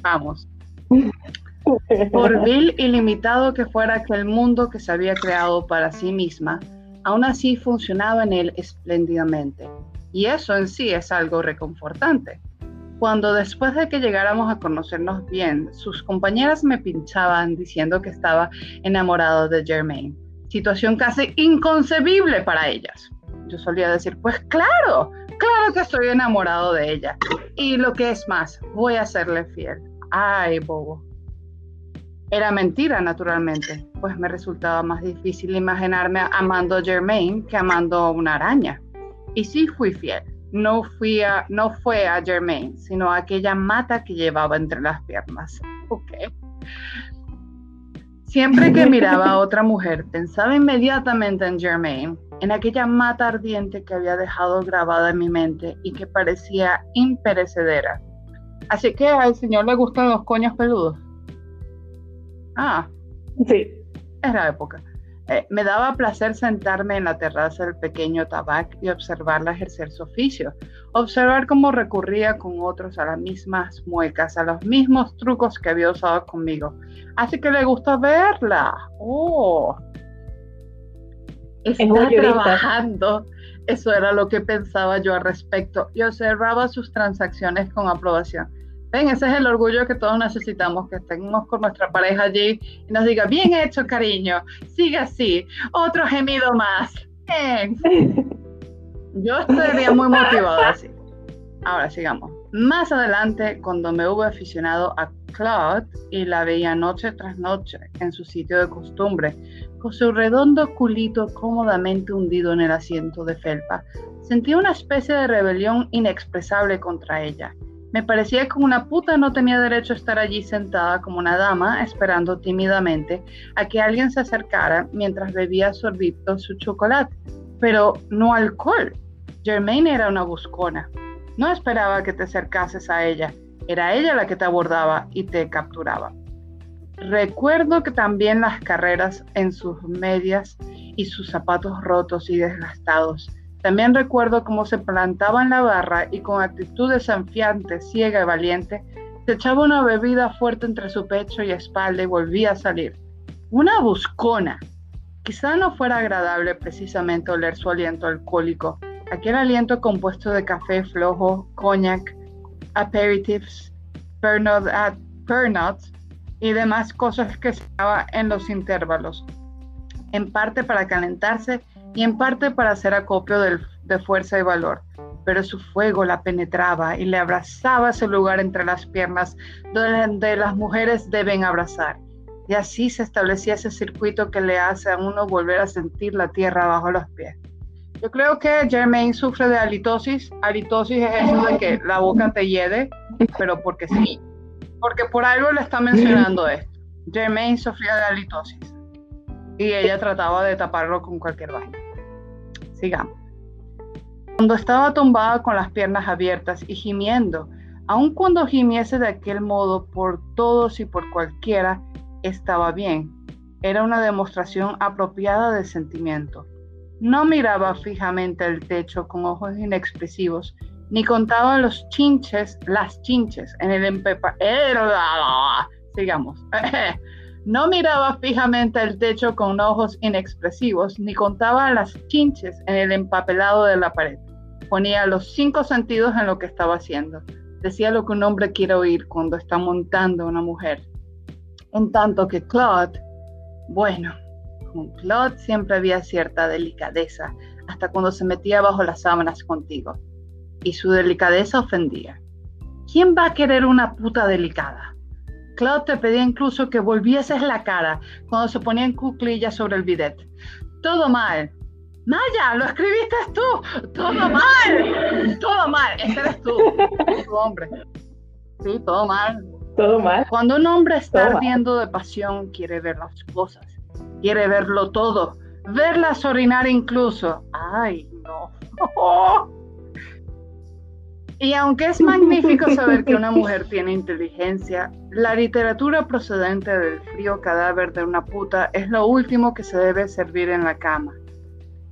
Vamos. Por vil y limitado que fuera aquel mundo que se había creado para sí misma, aún así funcionaba en él espléndidamente. Y eso en sí es algo reconfortante. Cuando después de que llegáramos a conocernos bien, sus compañeras me pinchaban diciendo que estaba enamorado de Germaine, situación casi inconcebible para ellas. Yo solía decir, pues claro, claro que estoy enamorado de ella. Y lo que es más, voy a serle fiel. Ay, bobo. Era mentira, naturalmente, pues me resultaba más difícil imaginarme amando a Germaine que amando a una araña. Y sí fui fiel no, fui a, no fue a Germain, sino a aquella mata que llevaba entre las piernas. Ok. Siempre que miraba a otra mujer, pensaba inmediatamente en Germain, en aquella mata ardiente que había dejado grabada en mi mente y que parecía imperecedera. Así que al señor le gustan los coños peludos. Ah, sí. Es la época. Eh, me daba placer sentarme en la terraza del pequeño tabac y observarla ejercer su oficio, observar cómo recurría con otros a las mismas muecas, a los mismos trucos que había usado conmigo. Así que le gusta verla. Oh, está trabajando. Eso era lo que pensaba yo al respecto y observaba sus transacciones con aprobación. Ven, ese es el orgullo que todos necesitamos, que estemos con nuestra pareja allí y nos diga, bien hecho, cariño, sigue así, otro gemido más. Yo estaría muy motivada así. Ahora sigamos. Más adelante, cuando me hubo aficionado a Claude y la veía noche tras noche en su sitio de costumbre, con su redondo culito cómodamente hundido en el asiento de felpa, sentí una especie de rebelión inexpresable contra ella me parecía que una puta no tenía derecho a estar allí sentada como una dama, esperando tímidamente a que alguien se acercara mientras bebía sorbito su chocolate. Pero no alcohol. Germaine era una buscona. No esperaba que te acercases a ella. Era ella la que te abordaba y te capturaba. Recuerdo que también las carreras en sus medias y sus zapatos rotos y desgastados también recuerdo cómo se plantaba en la barra y con actitud desafiante, ciega y valiente, se echaba una bebida fuerte entre su pecho y espalda y volvía a salir. Una buscona. Quizá no fuera agradable precisamente oler su aliento alcohólico aquel aliento compuesto de café flojo, coñac, aperitifs, pernots y demás cosas que se daba en los intervalos, en parte para calentarse y en parte para hacer acopio de fuerza y valor. Pero su fuego la penetraba y le abrazaba ese lugar entre las piernas donde las mujeres deben abrazar. Y así se establecía ese circuito que le hace a uno volver a sentir la tierra bajo los pies. Yo creo que Jermaine sufre de halitosis. Halitosis es eso de que la boca te hiede, pero porque sí. Porque por algo le está mencionando esto. Jermaine sufría de halitosis. Y ella trataba de taparlo con cualquier vaina. Sigamos. Cuando estaba tumbada con las piernas abiertas y gimiendo, aun cuando gimiese de aquel modo por todos y por cualquiera, estaba bien. Era una demostración apropiada de sentimiento. No miraba fijamente el techo con ojos inexpresivos, ni contaba los chinches, las chinches en el empepa. Sigamos. No miraba fijamente el techo con ojos inexpresivos, ni contaba las chinches en el empapelado de la pared. Ponía los cinco sentidos en lo que estaba haciendo. Decía lo que un hombre quiere oír cuando está montando una mujer. En tanto que Claude, bueno, con Claude siempre había cierta delicadeza, hasta cuando se metía bajo las sábanas contigo. Y su delicadeza ofendía. ¿Quién va a querer una puta delicada? Claude te pedía incluso que volvieses la cara cuando se ponía en cuclillas sobre el bidet. Todo mal. Maya, lo escribiste tú. Todo mal. Todo mal. Ese eres tú. Tu hombre. Sí, todo mal. Todo mal. Cuando un hombre está ardiendo de pasión, quiere ver las cosas quiere verlo todo, verlas orinar incluso. Ay, no. Y aunque es magnífico saber que una mujer tiene inteligencia, la literatura procedente del frío cadáver de una puta es lo último que se debe servir en la cama.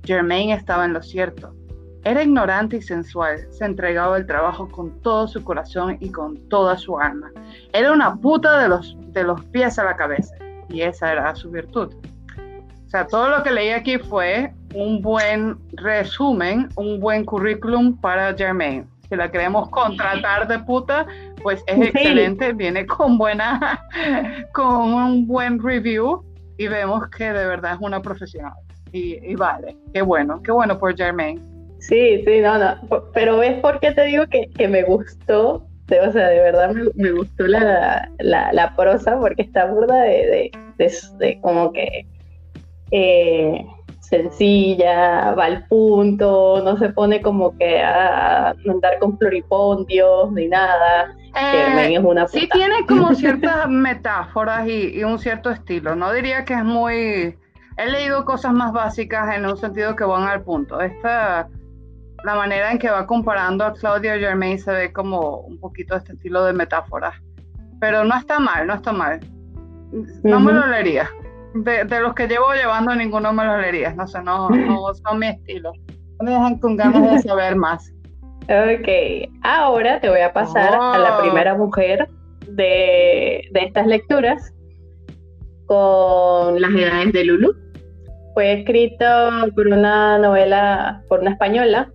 Germaine estaba en lo cierto. Era ignorante y sensual, se entregaba al trabajo con todo su corazón y con toda su alma. Era una puta de los, de los pies a la cabeza, y esa era su virtud sea, todo lo que leí aquí fue un buen resumen, un buen currículum para Jermaine. Si la queremos contratar de puta, pues es excelente, viene con buena, con un buen review y vemos que de verdad es una profesional. Y, vale, qué bueno, qué bueno por Jermaine. Sí, sí, no, no, pero ves por qué te digo que, que me gustó, o sea, de verdad me, gustó la, la, prosa porque está burda de, de, de como que eh, sencilla, va al punto, no se pone como que a andar con floripondios ni nada. Eh, es una sí tiene como ciertas metáforas y, un cierto estilo. No diría que es muy... He leído cosas más básicas en un sentido que van al punto. Esta, la manera en que va comparando a Claudia Germain se ve como un poquito este estilo de metáforas. Pero no está mal, no está mal. No me lo leería de, los que llevo llevando, ninguno me lo leería. No sé, no, no son mi estilo. Me dejan con ganas de saber más. Ok, ahora te voy a pasar a la oh. primera mujer de, de estas lecturas con las edades de Lulu. Fue escrito por una novela, por una española,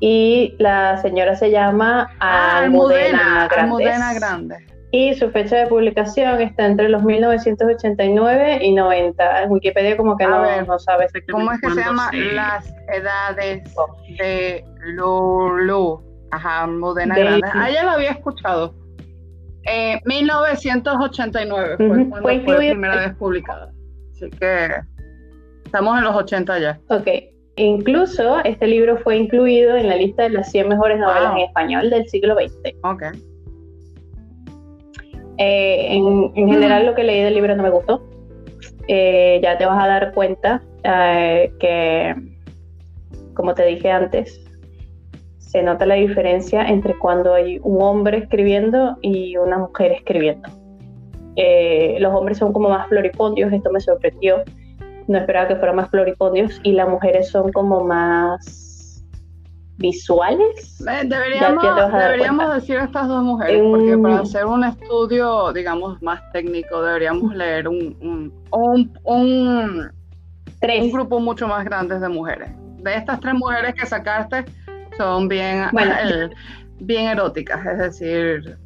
y la señora se llama ah, Almudena, Almudena Grande y su fecha de publicación está entre los 1989 y 90. En Wikipedia como que no, no sabe ¿Cómo es que se llama? Las edades de Lulu. Ajá, Modena Grande. Ah, ya lo había escuchado. Eh, 1989 fue cuando fue, fue primera vez publicada. Así que estamos en los 80 ya. Ok. Incluso este libro fue incluido en la lista de las 100 mejores novelas en español del siglo XX. Ok. Eh, en, general lo que leí del libro no me gustó. Eh, ya te vas a dar cuenta eh, que, como te dije antes, se nota la diferencia entre cuando hay un hombre escribiendo y una mujer escribiendo. los hombres son como más floripondios, esto me sorprendió. No esperaba que fueran más floripondios y las mujeres son como más visuales. deberíamos, decir a estas dos mujeres, porque para hacer un estudio, digamos, más técnico, deberíamos leer un, un, un, un, grupo mucho más grande de mujeres. de estas tres mujeres que sacaste son bien, bien eróticas, es decir,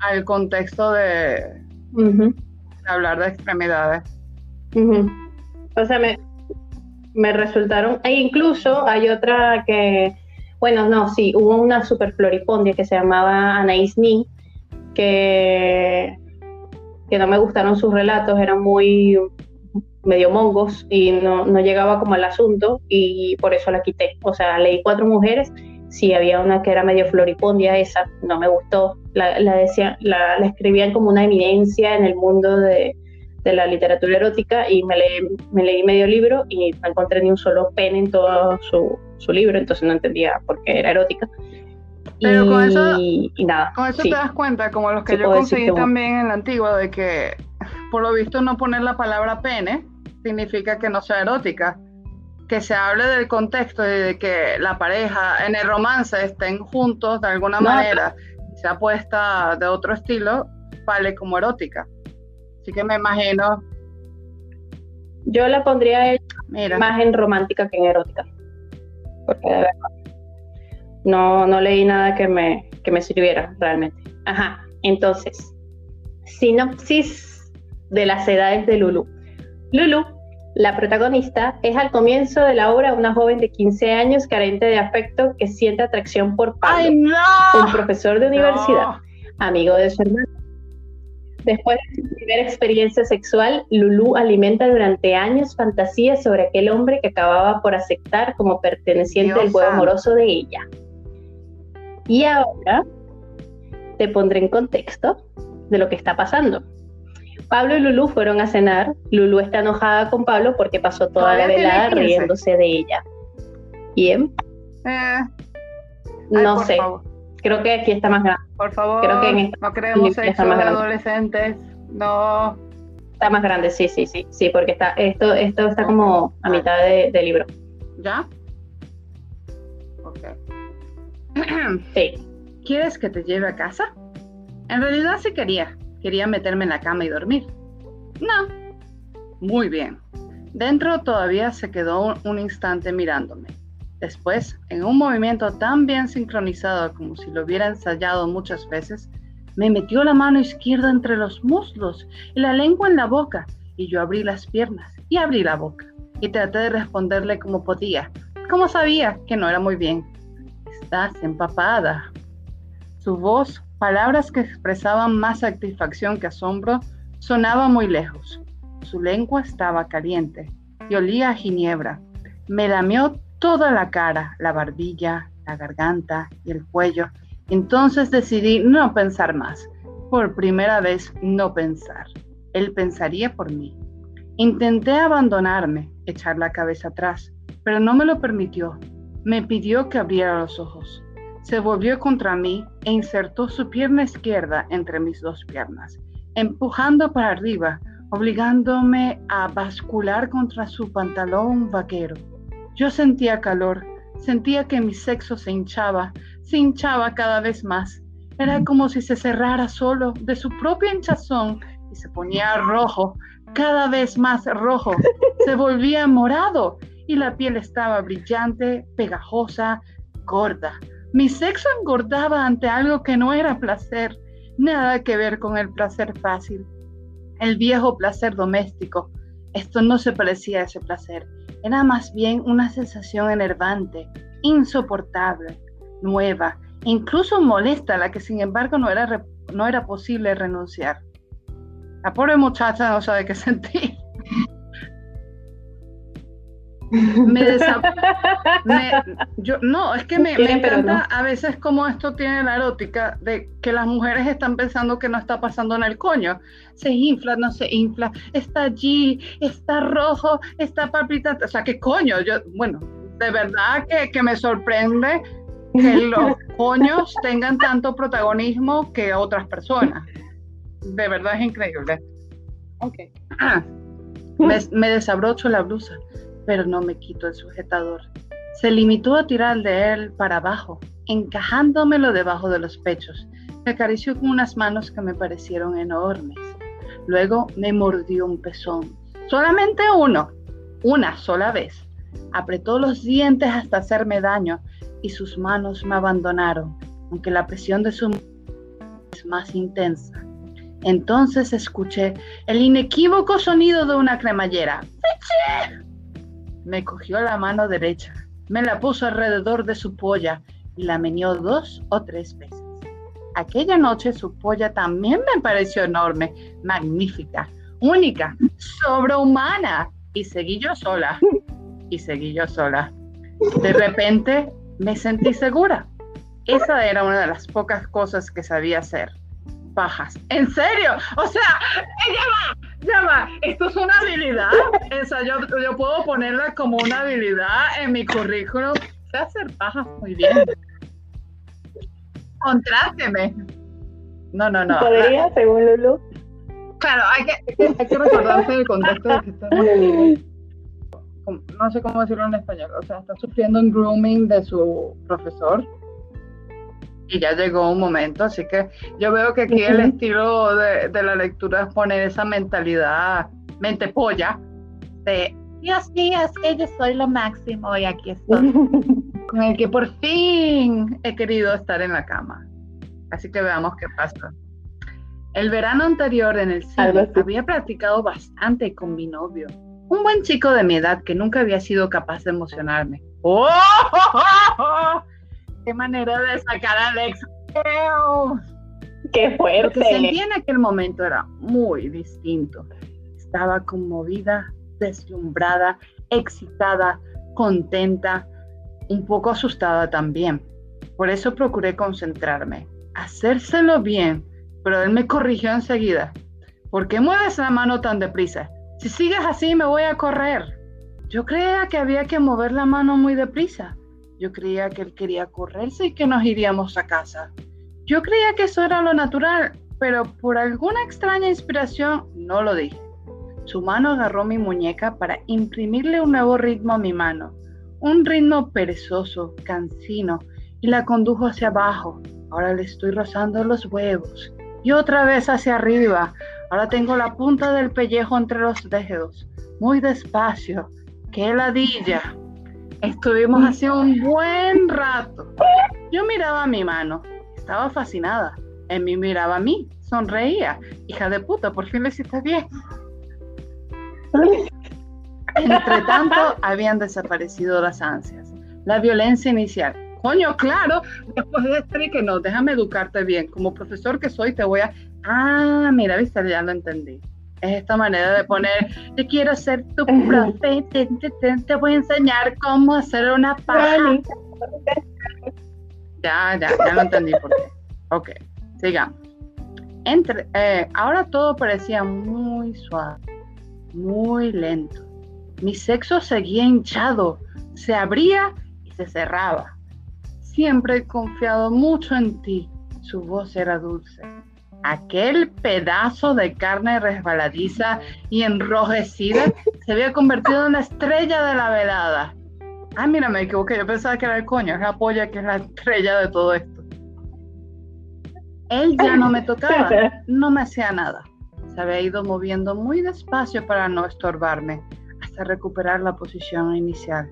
al contexto de, hablar de extremidades. O sea, me, me resultaron, e incluso hay otra que, bueno, no, sí, hubo una super floripondia que se llamaba Anaïs Ni, que, no me gustaron sus relatos, eran muy medio mongos y no, no llegaba como al asunto y por eso la quité. O sea, leí cuatro mujeres sí había una que era medio floripondia, esa no me gustó, la, la, escribían como una eminencia en el mundo de, de la literatura erótica y me, me, leí medio libro y no encontré ni un solo pene en todo su, su libro, entonces no entendía por qué era erótica. Pero y, con eso, y nada, con eso te das cuenta, como los que yo conseguí también en la antigua, de que por lo visto no poner la palabra pene significa que no sea erótica que se hable del contexto y de que la pareja en el romance estén juntos de alguna manera, sea puesta de otro estilo, vale como erótica. Así que me imagino. Yo la pondría más en romántica que en erótica. Porque de verdad. No, no leí nada que me, que me sirviera realmente. Ajá. Entonces, sinopsis de las edades de Lulu. Lulu la protagonista es al comienzo de la obra una joven de 15 años carente de afecto que siente atracción por Pablo, un profesor de universidad, amigo de su hermano. Después de su primera experiencia sexual, Lulu alimenta durante años fantasías sobre aquel hombre que acababa por aceptar como perteneciente al juego amoroso de ella. Y ahora te pondré en contexto de lo que está pasando. Pablo y Lulu fueron a cenar. Lulu está enojada con Pablo porque pasó toda la velada riéndose de ella. ¿Bien? Eh, no sé. Creo que aquí está más grande. Por favor, Creo que no creemos sexo de adolescentes. No. Está más grande, sí, sí, sí. Sí, porque está, esto, esto está como a mitad de, libro. ¿Ya? Ok. sí. ¿Quieres que te lleve a casa? En realidad sí quería. Quería meterme en la cama y dormir. No. Muy bien. Dentro todavía se quedó un instante mirándome. Después, en un movimiento tan bien sincronizado como si lo hubiera ensayado muchas veces, me metió la mano izquierda entre los muslos y la lengua en la boca, y yo abrí las piernas y abrí la boca, y traté de responderle como podía, como sabía que no era muy bien. Estás empapada. Su voz Palabras que expresaban más satisfacción que asombro sonaban muy lejos. Su lengua estaba caliente y olía a ginebra. Me lamió toda la cara, la barbilla, la garganta y el cuello. Entonces decidí no pensar más. Por primera vez no pensar. Él pensaría por mí. Intenté abandonarme, echar la cabeza atrás, pero no me lo permitió. Me pidió que abriera los ojos. Se volvió contra mí e insertó su pierna izquierda entre mis dos piernas, empujando para arriba, obligándome a bascular contra su pantalón vaquero. Yo sentía calor, sentía que mi sexo se hinchaba, se hinchaba cada vez más. Era como si se cerrara solo de su propia hinchazón y se ponía rojo, cada vez más rojo. Se volvía morado y la piel estaba brillante, pegajosa, gorda. Mi sexo engordaba ante algo que no era placer, nada que ver con el placer fácil, el viejo placer doméstico. Esto no se parecía a ese placer, era más bien una sensación enervante, insoportable, nueva, incluso molesta, a la que sin embargo no era, no era posible renunciar. La pobre muchacha no sabe qué sentir. me, yo no es que me, encanta a veces como esto tiene la erótica de que las mujeres están pensando que no está pasando en el coño. Se infla no se infla está allí está rojo está palpitante o sea qué coño yo bueno de verdad que, que me sorprende que los coños tengan tanto protagonismo que otras personas. De verdad es increíble. Ok. Ah, me, me desabrocho la blusa pero no me quito el sujetador. Se limitó a tirar de él para abajo, encajándomelo debajo de los pechos. Me acarició con unas manos que me parecieron enormes. Luego me mordió un pezón. Solamente uno, una sola vez. Apretó los dientes hasta hacerme daño y sus manos me abandonaron, aunque la presión de su es más intensa. Entonces escuché el inequívoco sonido de una cremallera. Me cogió la mano derecha, me la puso alrededor de su polla y la meneó dos o tres veces. Aquella noche su polla también me pareció enorme, magnífica, única, sobrehumana. Y seguí yo sola. Y seguí yo sola. De repente me sentí segura. Esa era una de las pocas cosas que sabía hacer. Pajas. ¿En serio? O sea, ella va, ya va. Esto es una habilidad. Esa, yo, yo puedo ponerla como una habilidad en mi currículum. Sé hacer pajas muy bien. Contráteme. No, no, no. ¿Podría, según Lulu? Claro, hay que, hay que recordarse el contexto de que estamos no sé cómo decirlo en español, o sea, está sufriendo un grooming de su profesor y ya llegó un momento, así que yo veo que aquí el estilo de, de, la lectura es poner esa mentalidad, mente polla, de Dios mío, es que yo soy lo máximo y aquí estoy, con el que por fin he querido estar en la cama. Así que veamos qué pasa. El verano anterior en el cine había practicado bastante con mi novio un buen chico de mi edad que nunca había sido capaz de emocionarme. ¡Oh! ¡Qué manera de sacar a Alex! ¡Qué fuerte! Lo que sentí en aquel momento era muy distinto. Estaba conmovida, deslumbrada, excitada, contenta, un poco asustada también. Por eso procuré concentrarme, hacérselo bien, pero él me corrigió enseguida. ¿Por qué mueves la mano tan deprisa? Si sigues así me voy a correr. Yo creía que había que mover la mano muy deprisa. Yo creía que él quería correrse y que nos iríamos a casa. Yo creía que eso era lo natural, pero por alguna extraña inspiración no lo dije. Su mano agarró mi muñeca para imprimirle un nuevo ritmo a mi mano, un ritmo perezoso, cansino, y la condujo hacia abajo. Ahora le estoy rozando los huevos. Y otra vez hacia arriba, Ahora tengo la punta del pellejo entre los dedos. Muy despacio. ¡Qué ladilla! Estuvimos así un buen rato. Yo miraba a mi mano. Estaba fascinada. En mí miraba a mí. Sonreía. Hija de puta, por fin lo hiciste bien. Entre tanto, habían desaparecido las ansias. La violencia inicial. Coño, claro, después de este que no, déjame educarte bien. Como profesor que soy, te voy a Ah, mira, viste, ya lo entendí. Es esta manera de poner, yo quiero ser tu profe, te, voy a enseñar cómo hacer una paja. Ya, ya, ya lo entendí por qué. Ok, sigamos. Entre, eh, ahora todo parecía muy suave, muy lento. Mi sexo seguía hinchado, se abría y se cerraba. Siempre he confiado mucho en ti. Su voz era dulce aquel pedazo de carne resbaladiza y enrojecida se había convertido en la estrella de la velada. Ah, mira, me equivoqué, yo pensaba que era el coño, es la polla que es la estrella de todo esto. Él ya no me tocaba, no me hacía nada. Se había ido moviendo muy despacio para no estorbarme, hasta recuperar la posición inicial.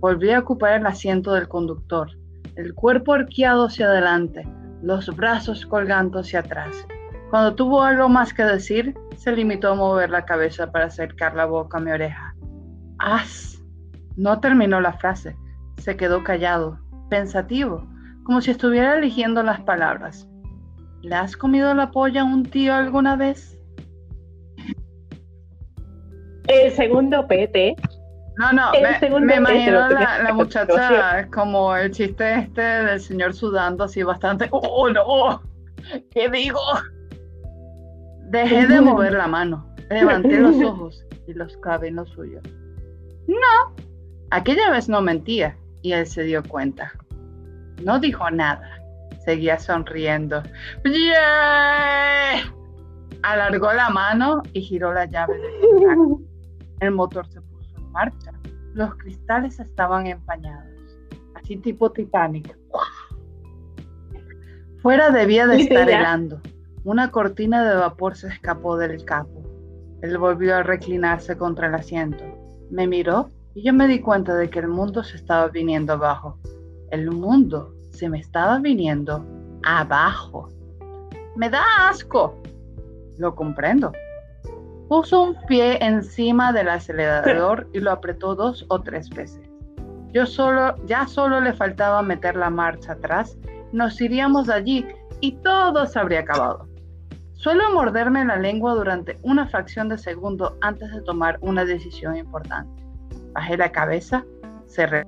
Volví a ocupar el asiento del conductor, el cuerpo arqueado hacia adelante, los brazos colgando hacia atrás. Cuando tuvo algo más que decir, se limitó a mover la cabeza para acercar la boca a mi oreja. ¡As! No terminó la frase. Se quedó callado, pensativo, como si estuviera eligiendo las palabras. ¿Le has comido la polla a un tío alguna vez? El segundo PT no, no, me, imagino la, muchacha como el chiste este del señor sudando así bastante. ¡Oh, no! ¿Qué digo? Dejé de mover la mano, levanté los ojos y los clavé en los suyos. No, aquella vez no mentía y él se dio cuenta. No dijo nada, seguía sonriendo. Alargó la mano y giró la llave del El motor se marcha. Los cristales estaban empañados, así tipo Titanic. Fuera debía de estar helando. Una cortina de vapor se escapó del capo. Él volvió a reclinarse contra el asiento. Me miró y yo me di cuenta de que el mundo se estaba viniendo abajo. El mundo se me estaba viniendo abajo. Me da asco. Lo comprendo. Puso un pie encima del acelerador y lo apretó dos o tres veces. Yo solo, ya solo le faltaba meter la marcha atrás, nos iríamos de allí y todo se habría acabado. Suelo morderme la lengua durante una fracción de segundo antes de tomar una decisión importante. Bajé la cabeza, cerré,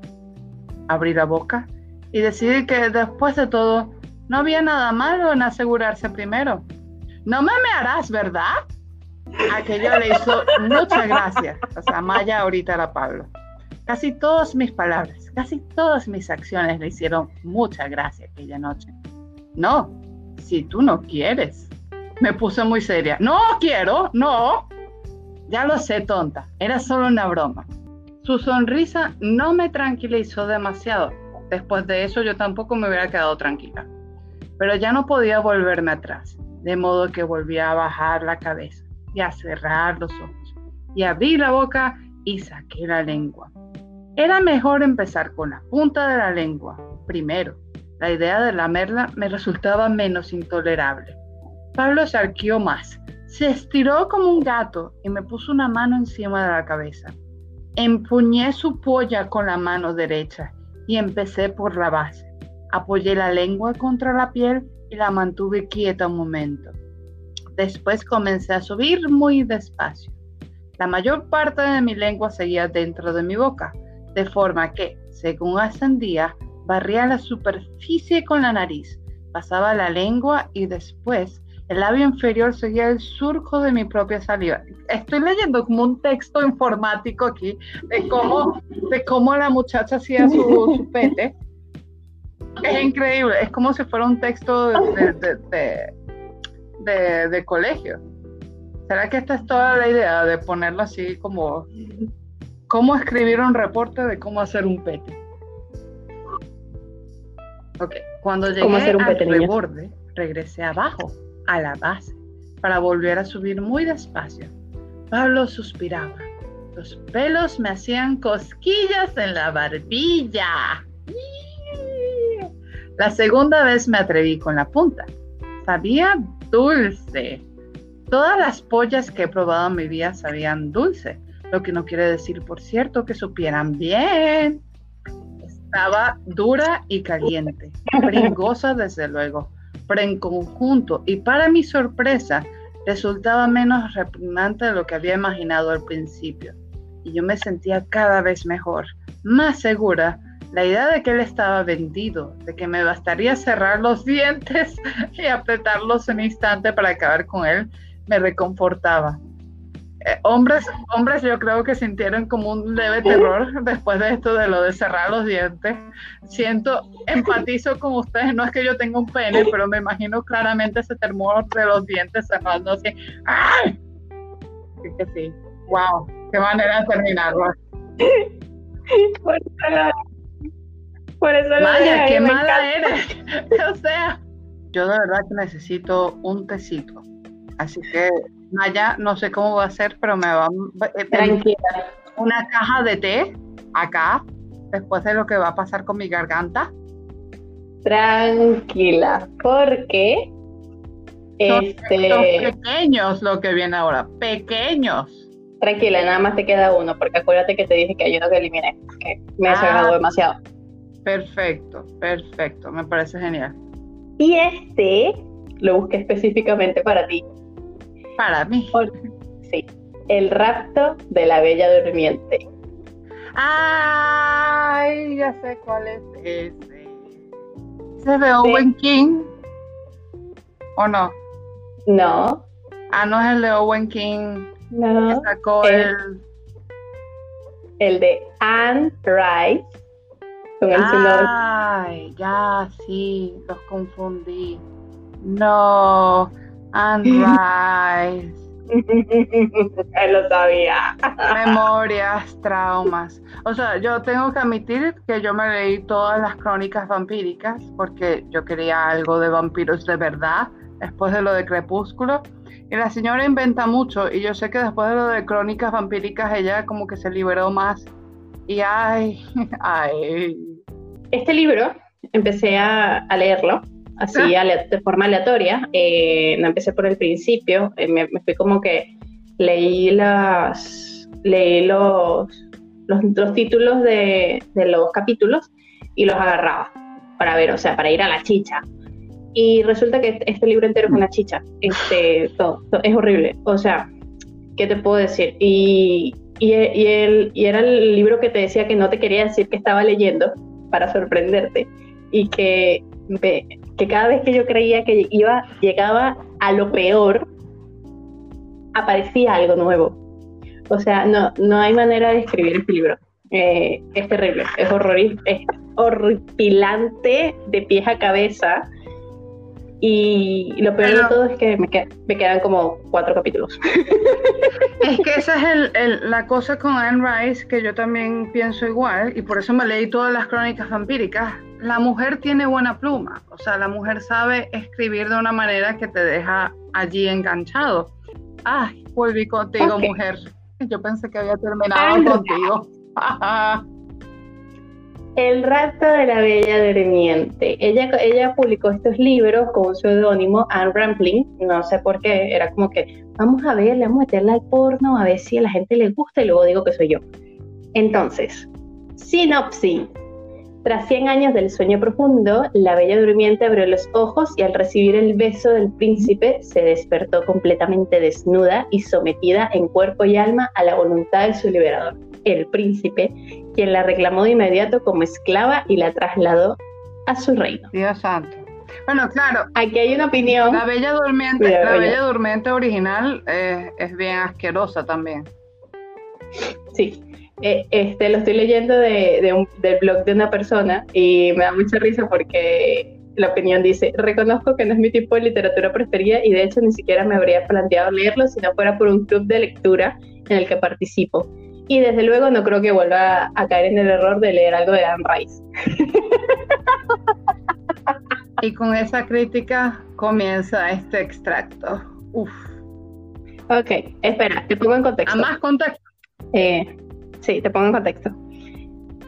abrí la boca y decidí que después de todo no había nada malo en asegurarse primero. No me harás, ¿verdad? Aquello le hizo muchas gracias. O sea, Maya ahorita era Pablo. Casi todas mis palabras, casi todas mis acciones le hicieron mucha gracia aquella noche. No, si tú no quieres. Me puse muy seria. No quiero, no. Ya lo sé, tonta. Era solo una broma. Su sonrisa no me tranquilizó demasiado. Después de eso yo tampoco me hubiera quedado tranquila. Pero ya no podía volverme atrás, de modo que volví a bajar la cabeza y a cerrar los ojos y abrí la boca y saqué la lengua. Era mejor empezar con la punta de la lengua primero. La idea de lamerla me resultaba menos intolerable. Pablo se arqueó más, se estiró como un gato y me puso una mano encima de la cabeza. Empuñé su polla con la mano derecha y empecé por la base. Apoyé la lengua contra la piel y la mantuve quieta un momento. Después comencé a subir muy despacio. La mayor parte de mi lengua seguía dentro de mi boca, de forma que, según ascendía, barría la superficie con la nariz, pasaba la lengua y después el labio inferior seguía el surco de mi propia saliva. Estoy leyendo como un texto informático aquí de cómo, de cómo la muchacha hacía su, pete. Es increíble, es como si fuera un texto de, colegio. ¿Será que esta es toda la idea de ponerlo así como cómo escribir un reporte de cómo hacer un pete? Ok, cuando llegué al reborde, regresé abajo, a la base, para volver a subir muy despacio. Pablo suspiraba. Los pelos me hacían cosquillas en la barbilla. La segunda vez me atreví con la punta. Sabía dulce. Todas las pollas que he probado en mi vida sabían dulce, lo que no quiere decir, por cierto, que supieran bien. Estaba dura y caliente, pringosa desde luego, pero en conjunto y para mi sorpresa resultaba menos repugnante de lo que había imaginado al principio. Y yo me sentía cada vez mejor, más segura. La idea de que él estaba vendido, de que me bastaría cerrar los dientes y apretarlos un instante para acabar con él, me reconfortaba. Eh, hombres, hombres yo creo que sintieron como un leve terror después de esto de lo de cerrar los dientes. Siento, empatizo con ustedes, no es que yo tenga un pene, pero me imagino claramente ese temor de los dientes cerrando así. ¡Ay! que sí. ¡Wow! ¡Qué manera de terminarlo! Por eso, Vaya, qué mala eres. o sea, yo de verdad que necesito un tecito. Así que Maya, no sé cómo va a ser, pero me va a eh, Tranquila. una caja de té acá, después de lo que va a pasar con mi garganta. Tranquila, porque este... pequeños lo que viene ahora, pequeños. Tranquila, nada más te queda uno, porque acuérdate que te dije que hay uno que eliminé, que me ah, demasiado. Perfecto, perfecto, me parece genial. Y este lo busqué específicamente para ti, para mí. Sí, El rapto de la Bella Durmiente. Ay, ya sé cuál es ese. ¿Se de Owen King? ¿O no? No. Ah, no es el de Owen King. No. sacó el, el... de Anne Rice. Con el Ay, ya, sí, los confundí. No. And Rise. Él lo sabía. Memorias, traumas. O sea, yo tengo que admitir que yo me leí todas las crónicas vampíricas porque yo quería algo de vampiros de verdad después de lo de Crepúsculo. Y la señora inventa mucho y yo sé que después de lo de crónicas vampíricas ella como que se liberó más Y ay, ay. Este libro empecé a, leerlo así ah. de forma aleatoria. Eh, no empecé por el principio, eh, me, fui como que leí las leí los, los, títulos de, de, los capítulos y los agarraba para ver, o sea, para ir a la chicha. Y resulta que este libro entero es una chicha. Este, todo, es horrible. O sea, ¿qué te puedo decir? Y, y, el, y era el libro que te decía que no te quería decir que estaba leyendo para sorprenderte. Y que, que cada vez que yo creía que iba, llegaba a lo peor, aparecía algo nuevo. O sea, no, no hay manera de escribir este libro. Eh, es terrible, es, es horripilante de pies a cabeza. Y lo peor de todo es que me, me, quedan como cuatro capítulos. Es que esa es el, la cosa con Anne Rice, que yo también pienso igual, y por eso me leí todas las crónicas vampíricas. La mujer tiene buena pluma, o sea, la mujer sabe escribir de una manera que te deja allí enganchado. Ay, volví contigo, mujer. Yo pensé que había terminado contigo. El rato de la Bella Durmiente. Ella, ella publicó estos libros con un seudónimo, Anne Rampling, no sé por qué, era como que vamos a ver, vamos a meterla al porno, a ver si a la gente le gusta y luego digo que soy yo. Entonces, sinopsis. Tras 100 años del sueño profundo, la bella durmiente abrió los ojos y al recibir el beso del príncipe se despertó completamente desnuda y sometida en cuerpo y alma a la voluntad de su liberador, el príncipe, quien la reclamó de inmediato como esclava y la trasladó a su reino. Dios santo. Bueno, claro. Aquí hay una opinión. La Bella Durmiente, la Bella Durmiente original eh, es bien asquerosa también. Sí, eh, este, lo estoy leyendo de, un, del blog de una persona y me da mucha risa porque la opinión dice, reconozco que no es mi tipo de literatura preferida y de hecho ni siquiera me habría planteado leerlo si no fuera por un club de lectura en el que participo. Y desde luego no creo que vuelva a, caer en el error de leer algo de Anne Rice. Y con esa crítica comienza este extracto. Uf. Ok, espera, te pongo en contexto. A más contexto. Eh, Sí, te pongo en contexto.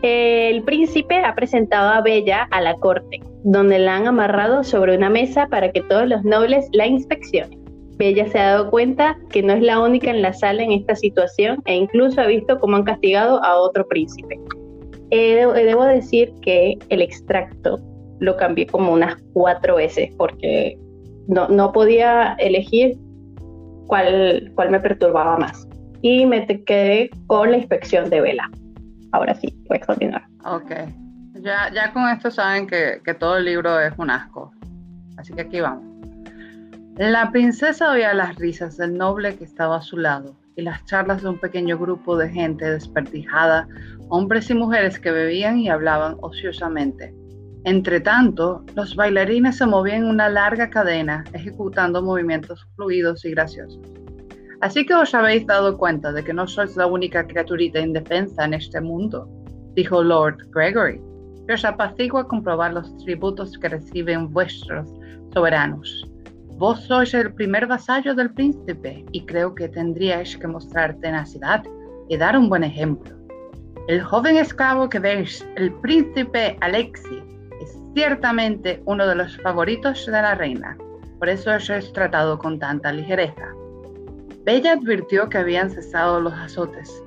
El príncipe ha presentado a Bella a la corte, donde la han amarrado sobre una mesa para que todos los nobles la inspeccionen. Bella se ha dado cuenta que no es la única en la sala en esta situación e incluso ha visto cómo han castigado a otro príncipe. debo decir que el extracto lo cambié como unas cuatro veces porque no, no podía elegir cuál, cuál me perturbaba más y me quedé con la inspección de vela. Ahora sí, puedes continuar. Ok. Ya, ya con esto saben que, que todo el libro es un asco. Así que aquí vamos. La princesa oía las risas del noble que estaba a su lado y las charlas de un pequeño grupo de gente despertijada, hombres y mujeres que bebían y hablaban ociosamente. Entre tanto, los bailarines se movían en una larga cadena, ejecutando movimientos fluidos y graciosos. Así que os habéis dado cuenta de que no sois la única criaturita indefensa en este mundo, dijo Lord Gregory, que os apacigua comprobar los tributos que reciben vuestros soberanos. Vos sois el primer vasallo del príncipe y creo que tendríais que mostrar tenacidad y dar un buen ejemplo. El joven esclavo que veis, el príncipe Alexi, es ciertamente uno de los favoritos de la reina, por eso he tratado con tanta ligereza. Bella advirtió que habían cesado los azotes.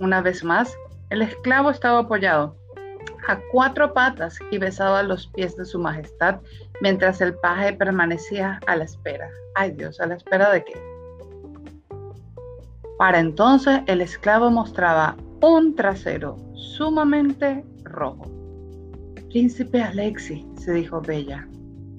Una vez más, el esclavo estaba apoyado a cuatro patas y besaba los pies de su majestad mientras el paje permanecía a la espera. Ay Dios, ¿a la espera de qué? Para entonces el esclavo mostraba un trasero sumamente rojo. Príncipe Alexi, se dijo Bella.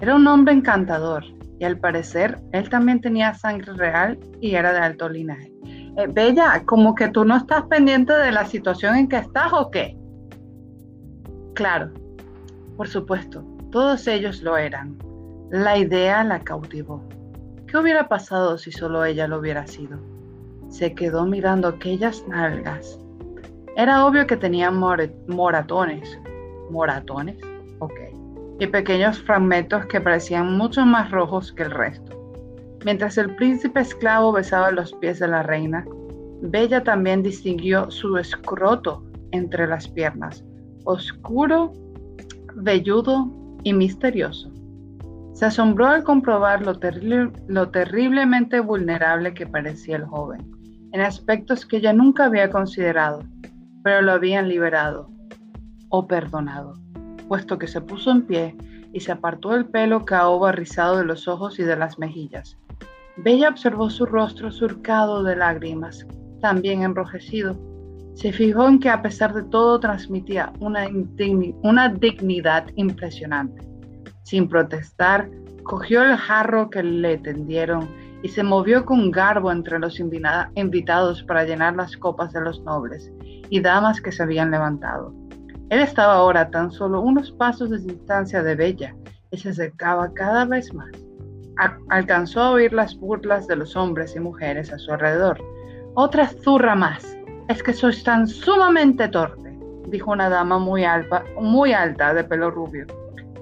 Era un hombre encantador y al parecer él también tenía sangre real y era de alto linaje. Eh, Bella, como que tú no estás pendiente de la situación en que estás o qué? Claro, por supuesto, todos ellos lo eran. La idea la cautivó. ¿Qué hubiera pasado si solo ella lo hubiera sido? Se quedó mirando aquellas nalgas. Era obvio que tenían moratones. ¿Moratones? Ok y pequeños fragmentos que parecían mucho más rojos que el resto. Mientras el príncipe esclavo besaba los pies de la reina, Bella también distinguió su escroto entre las piernas, oscuro, velludo y misterioso. Se asombró al comprobar lo, lo terriblemente vulnerable que parecía el joven, en aspectos que ella nunca había considerado, pero lo habían liberado o perdonado, puesto que se puso en pie y se apartó el pelo caoba rizado de los ojos y de las mejillas. Bella observó su rostro surcado de lágrimas, también enrojecido. Se fijó en que a pesar de todo transmitía una, dignidad impresionante. Sin protestar, cogió el jarro que le tendieron y se movió con garbo entre los invitados para llenar las copas de los nobles y damas que se habían levantado. Él estaba ahora tan solo unos pasos de distancia de Bella y se acercaba cada vez más. alcanzó a oír las burlas de los hombres y mujeres a su alrededor. Otra zurra más. Es que sois tan sumamente torpe, dijo una dama muy alta, muy alta de pelo rubio,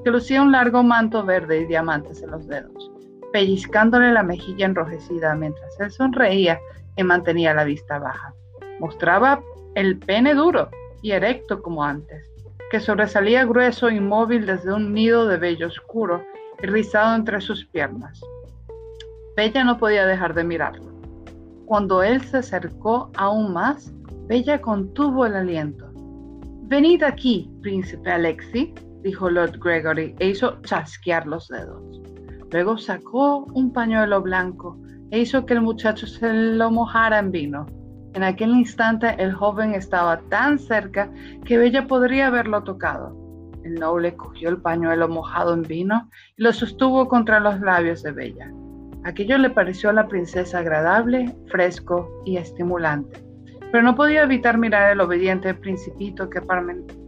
que lucía un largo manto verde y diamantes en los dedos, pellizcándole la mejilla enrojecida mientras él sonreía y mantenía la vista baja. Mostraba el pene duro y erecto como antes, que sobresalía grueso e inmóvil desde un nido de vello oscuro y rizado entre sus piernas. Bella no podía dejar de mirarlo. Cuando él se acercó aún más, Bella contuvo el aliento. Venid aquí, príncipe Alexi, dijo Lord Gregory e hizo chasquear los dedos. Luego sacó un pañuelo blanco e hizo que el muchacho se lo mojara en vino. En aquel instante el joven estaba tan cerca que Bella podría haberlo tocado. El noble cogió el pañuelo mojado en vino y lo sostuvo contra los labios de Bella. Aquello le pareció a la princesa agradable, fresco y estimulante, pero no podía evitar mirar el obediente principito que,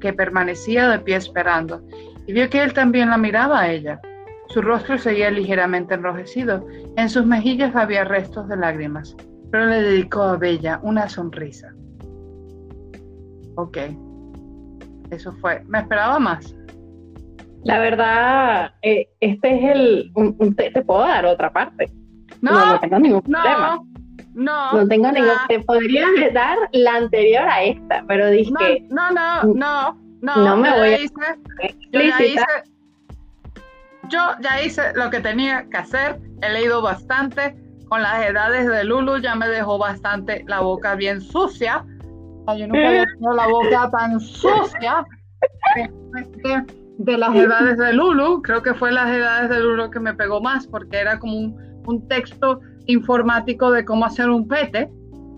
que permanecía de pie esperando y vio que él también la miraba a ella. Su rostro seguía ligeramente enrojecido, en sus mejillas había restos de lágrimas pero le dedicó a Bella una sonrisa. Ok, eso fue. Me esperaba más. La verdad, eh, este es el. te, puedo dar otra parte. No, no, tengo ningún problema. No, no tengo ningún. Te podría dar la anterior a esta, pero dije. No, no, no, no. No, me voy a. yo, ya hice, yo ya hice lo que tenía que hacer. He leído bastante con las edades de Lulu ya me dejó bastante la boca bien sucia. Yo nunca había tenido la boca tan sucia de, las edades de Lulu. Creo que fue las edades de Lulu que me pegó más porque era como un, un texto informático de cómo hacer un pete,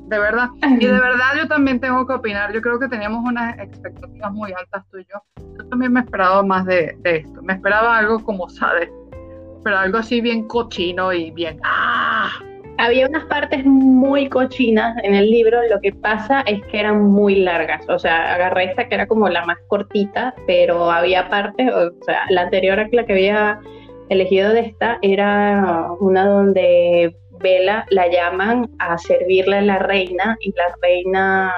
de verdad. Y de verdad yo también tengo que opinar. Yo creo que teníamos unas expectativas muy altas tú y yo. Yo también me esperaba más de, de esto. Me esperaba algo como Sade pero algo así bien cochino y bien... ¡ah! Había unas partes muy cochinas en el libro, lo que pasa es que eran muy largas, o sea, agarré esta que era como la más cortita, pero había partes, o sea, la anterior a la que había elegido de esta era una donde Vela la llaman a servirle a la reina y la reina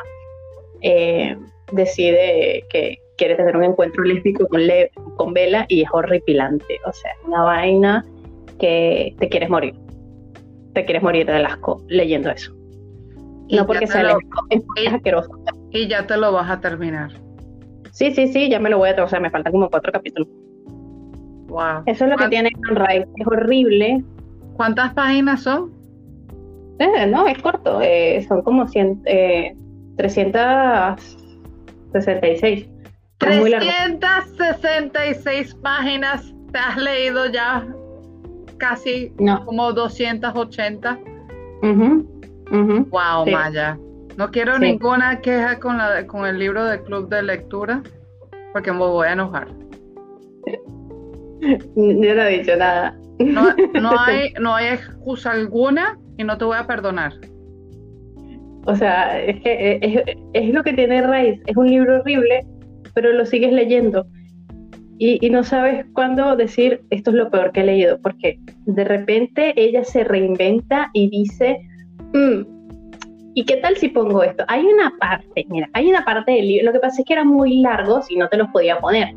eh, decide que, quiere tener un encuentro lésbico con, Le con Bella y es horripilante. O sea, una vaina que te quieres morir. Te quieres morir de asco leyendo eso. no porque sea lésbico, es asqueroso. Y ya te lo vas a terminar. Sí, sí, sí, ya me lo voy a... O sea, me faltan como cuatro capítulos. Wow. Eso es lo que tiene Rise. Es horrible. ¿Cuántas páginas son? Eh, no, es corto. Eh, son como 100, eh, 366. 366 páginas, te has leído ya casi como 280. Wow, Maya. No quiero ninguna queja con, la, con el libro del club de lectura porque me voy a enojar. Yo no he dicho nada. No, no, hay, no hay excusa alguna y no te voy a perdonar. O sea, es que es, es lo que tiene raíz. Es un libro horrible pero lo sigues leyendo y, no sabes cuándo decir esto es lo peor que he leído, porque de repente ella se reinventa y dice, mm, ¿y qué tal si pongo esto? Hay una parte, mira, hay una parte del libro, lo que pasa es que eran muy largos y no te los podía poner.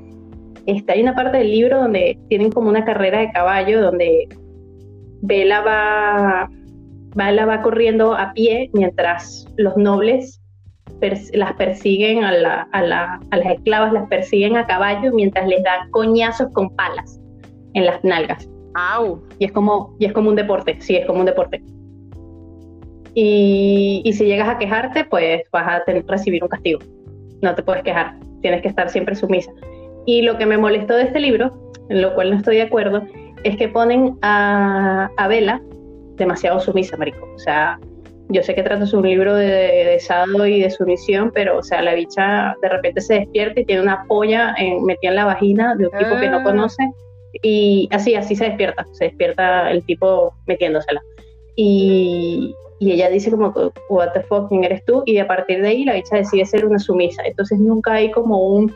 Este, hay una parte del libro donde tienen como una carrera de caballo, donde Bella va, Bella va corriendo a pie mientras los nobles las persiguen a, la, a, la, a las esclavas, las persiguen a caballo mientras les dan coñazos con palas en las nalgas. ¡Au! Y es como, y es como un deporte, sí, es como un deporte. Y, y si llegas a quejarte, pues vas a tener, recibir un castigo. No te puedes quejar, tienes que estar siempre sumisa. Y lo que me molestó de este libro, en lo cual no estoy de acuerdo, es que ponen a, a Bella demasiado sumisa, marico. O sea, yo sé que trata un libro de, de, sado y de sumisión, pero, o sea, la bicha de repente se despierta y tiene una polla en, metida en la vagina de un tipo que no Ah. conoce y así, así se despierta, se despierta el tipo metiéndosela. Y, y ella dice como, what the fuck, ¿quién eres tú? Y a partir de ahí la bicha decide ser una sumisa. Entonces nunca hay como un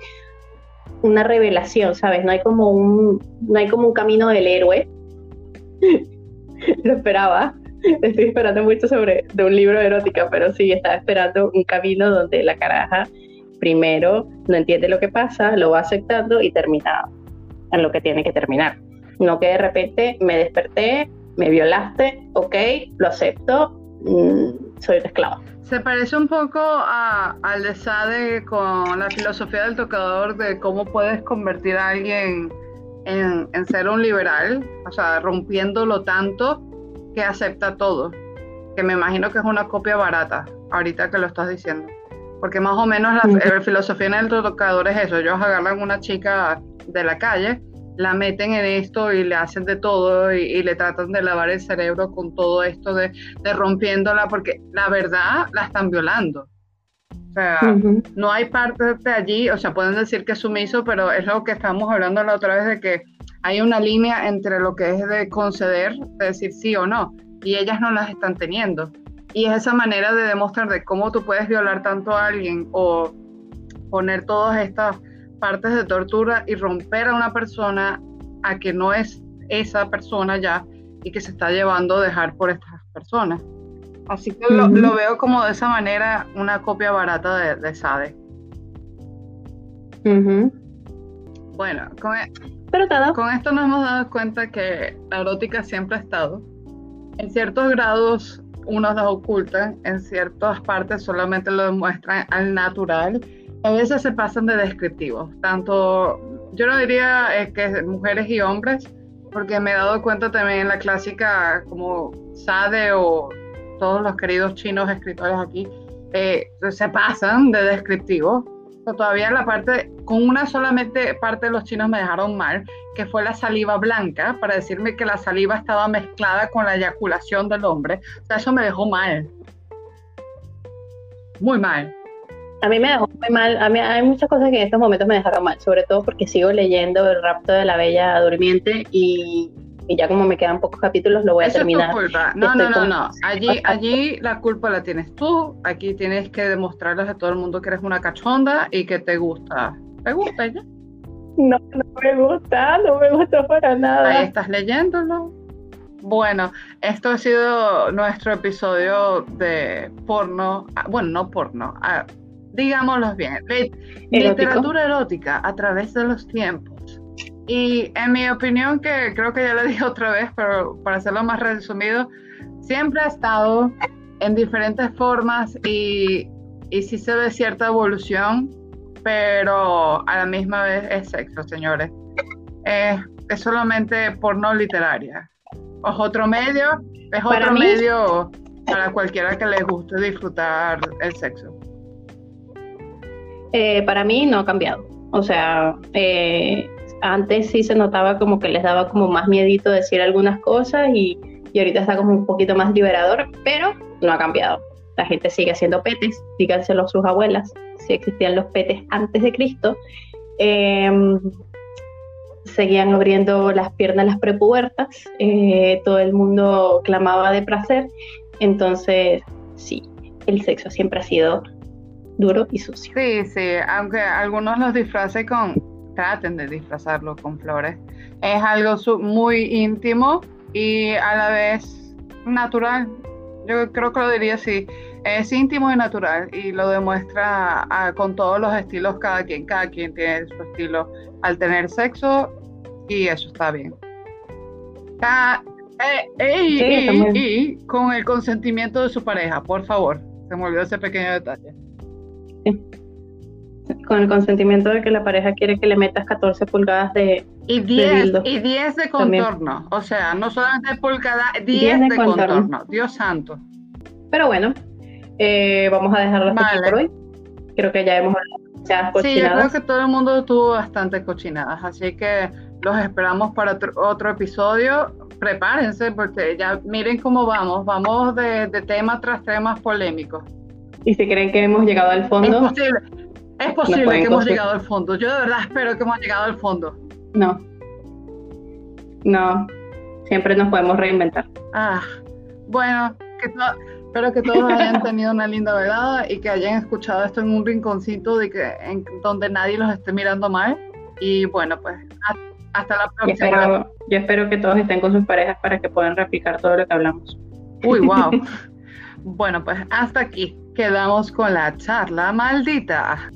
una revelación, ¿sabes? No hay como un, no hay como un camino del héroe. Lo esperaba. Estoy esperando mucho sobre de un libro de erótica, pero sí, estaba esperando un camino donde la caraja primero no entiende lo que pasa, lo va aceptando y termina en lo que tiene que terminar. No que de repente me desperté, me violaste, ok, lo acepto, mm, soy una esclava. Se parece un poco a, al de Sade con la filosofía del tocador de cómo puedes convertir a alguien en, en ser un liberal, o sea, rompiéndolo tanto que acepta todo. Que me imagino que es una copia barata, ahorita que lo estás diciendo. Porque más o menos la, la filosofía en el tocador es eso, ellos agarran una chica de la calle, la meten en esto y le hacen de todo y, y le tratan de lavar el cerebro con todo esto de, de, rompiéndola, porque la verdad la están violando. O sea, uh -huh. no hay parte de allí, o sea, pueden decir que es sumiso, pero es lo que estábamos hablando la otra vez de que hay una línea entre lo que es de conceder, de decir sí o no, y ellas no las están teniendo. Y es esa manera de demostrar de cómo tú puedes violar tanto a alguien o poner todas estas partes de tortura y romper a una persona a que no es esa persona ya y que se está llevando a dejar por estas personas. Así que uh -huh. lo, veo como de esa manera una copia barata de, de Sade. Uh -huh. Bueno, con, e, Con esto nos hemos dado cuenta que la erótica siempre ha estado. En ciertos grados unos los ocultan, en ciertas partes solamente lo demuestran al natural a veces se pasan de descriptivos, tanto, yo no diría eh, que mujeres y hombres, porque me he dado cuenta también en la clásica como Sade o todos los queridos chinos escritores aquí, eh, se pasan de descriptivos. Todavía la parte, con una solamente parte de los chinos me dejaron mal, que fue la saliva blanca, para decirme que la saliva estaba mezclada con la eyaculación del hombre. O sea, eso me dejó mal. Muy mal. A mí me dejó muy mal, a mí hay muchas cosas que en estos momentos me dejaron mal, sobre todo porque sigo leyendo El rapto de la bella durmiente y, y ya como me quedan pocos capítulos lo voy a Eso terminar. Es tu culpa. No, no, no, no. Allí, allí la culpa la tienes tú, aquí tienes que demostrarles a todo el mundo que eres una cachonda y que te gusta. ¿Te gusta ya? No, no me gusta, no me gusta para nada. Ahí estás leyéndolo. Bueno, esto ha sido nuestro episodio de porno, bueno, no porno, digámoslo bien, literatura erótica a través de los tiempos. Y en mi opinión, que creo que ya lo dije otra vez, pero para hacerlo más resumido, siempre ha estado en diferentes formas y, y sí se ve cierta evolución, pero a la misma vez es sexo, señores. Eh, es solamente porno literaria. Es otro medio, es para otro mí, medio para cualquiera que le guste disfrutar el sexo. Eh, para mí no ha cambiado. O sea, eh, antes sí se notaba como que les daba como más miedito decir algunas cosas y, y, ahorita está como un poquito más liberador, pero no ha cambiado. La gente sigue haciendo petes, díganselo a sus abuelas, si existían los petes antes de Cristo. Eh, seguían abriendo las piernas las prepubertas, eh, todo el mundo clamaba de placer, entonces sí, el sexo siempre ha sido duro y sucio. Sí, sí, aunque algunos los disfracen con, traten de disfrazarlo con flores, es algo muy íntimo y a la vez natural. Yo creo que lo diría así, es íntimo y natural y lo demuestra a, con todos los estilos cada quien, cada quien tiene su estilo al tener sexo y eso está bien. Ah, eh, eh, y, Sí, y- con el consentimiento de su pareja, por favor. Se me olvidó ese pequeño detalle. Con el consentimiento de que la pareja quiere que le metas 14 pulgadas de y 10 y 10 de contorno, o sea, no solamente de pulgada, 10, de, contorno. Dios santo. Pero bueno, eh, vamos a dejarlo hasta aquí por hoy. Creo que ya hemos hablado Sí, yo creo que todo el mundo tuvo bastante cochinadas, así que los esperamos para otro, episodio. Prepárense porque ya miren cómo vamos, vamos de, de tema tras tema polémicos. Y si creen que hemos llegado al fondo, es posible, es posible que hemos llegado al fondo. Yo de verdad espero que hemos llegado al fondo. No. No. Siempre nos podemos reinventar. Ah, bueno, que espero que todos hayan tenido una linda velada y que hayan escuchado esto en un rinconcito de que en donde nadie los esté mirando mal. Y bueno, pues hasta la próxima. yo espero que todos estén con sus parejas para que puedan replicar todo lo que hablamos. Uy, wow. bueno, pues hasta aquí quedamos con la charla maldita.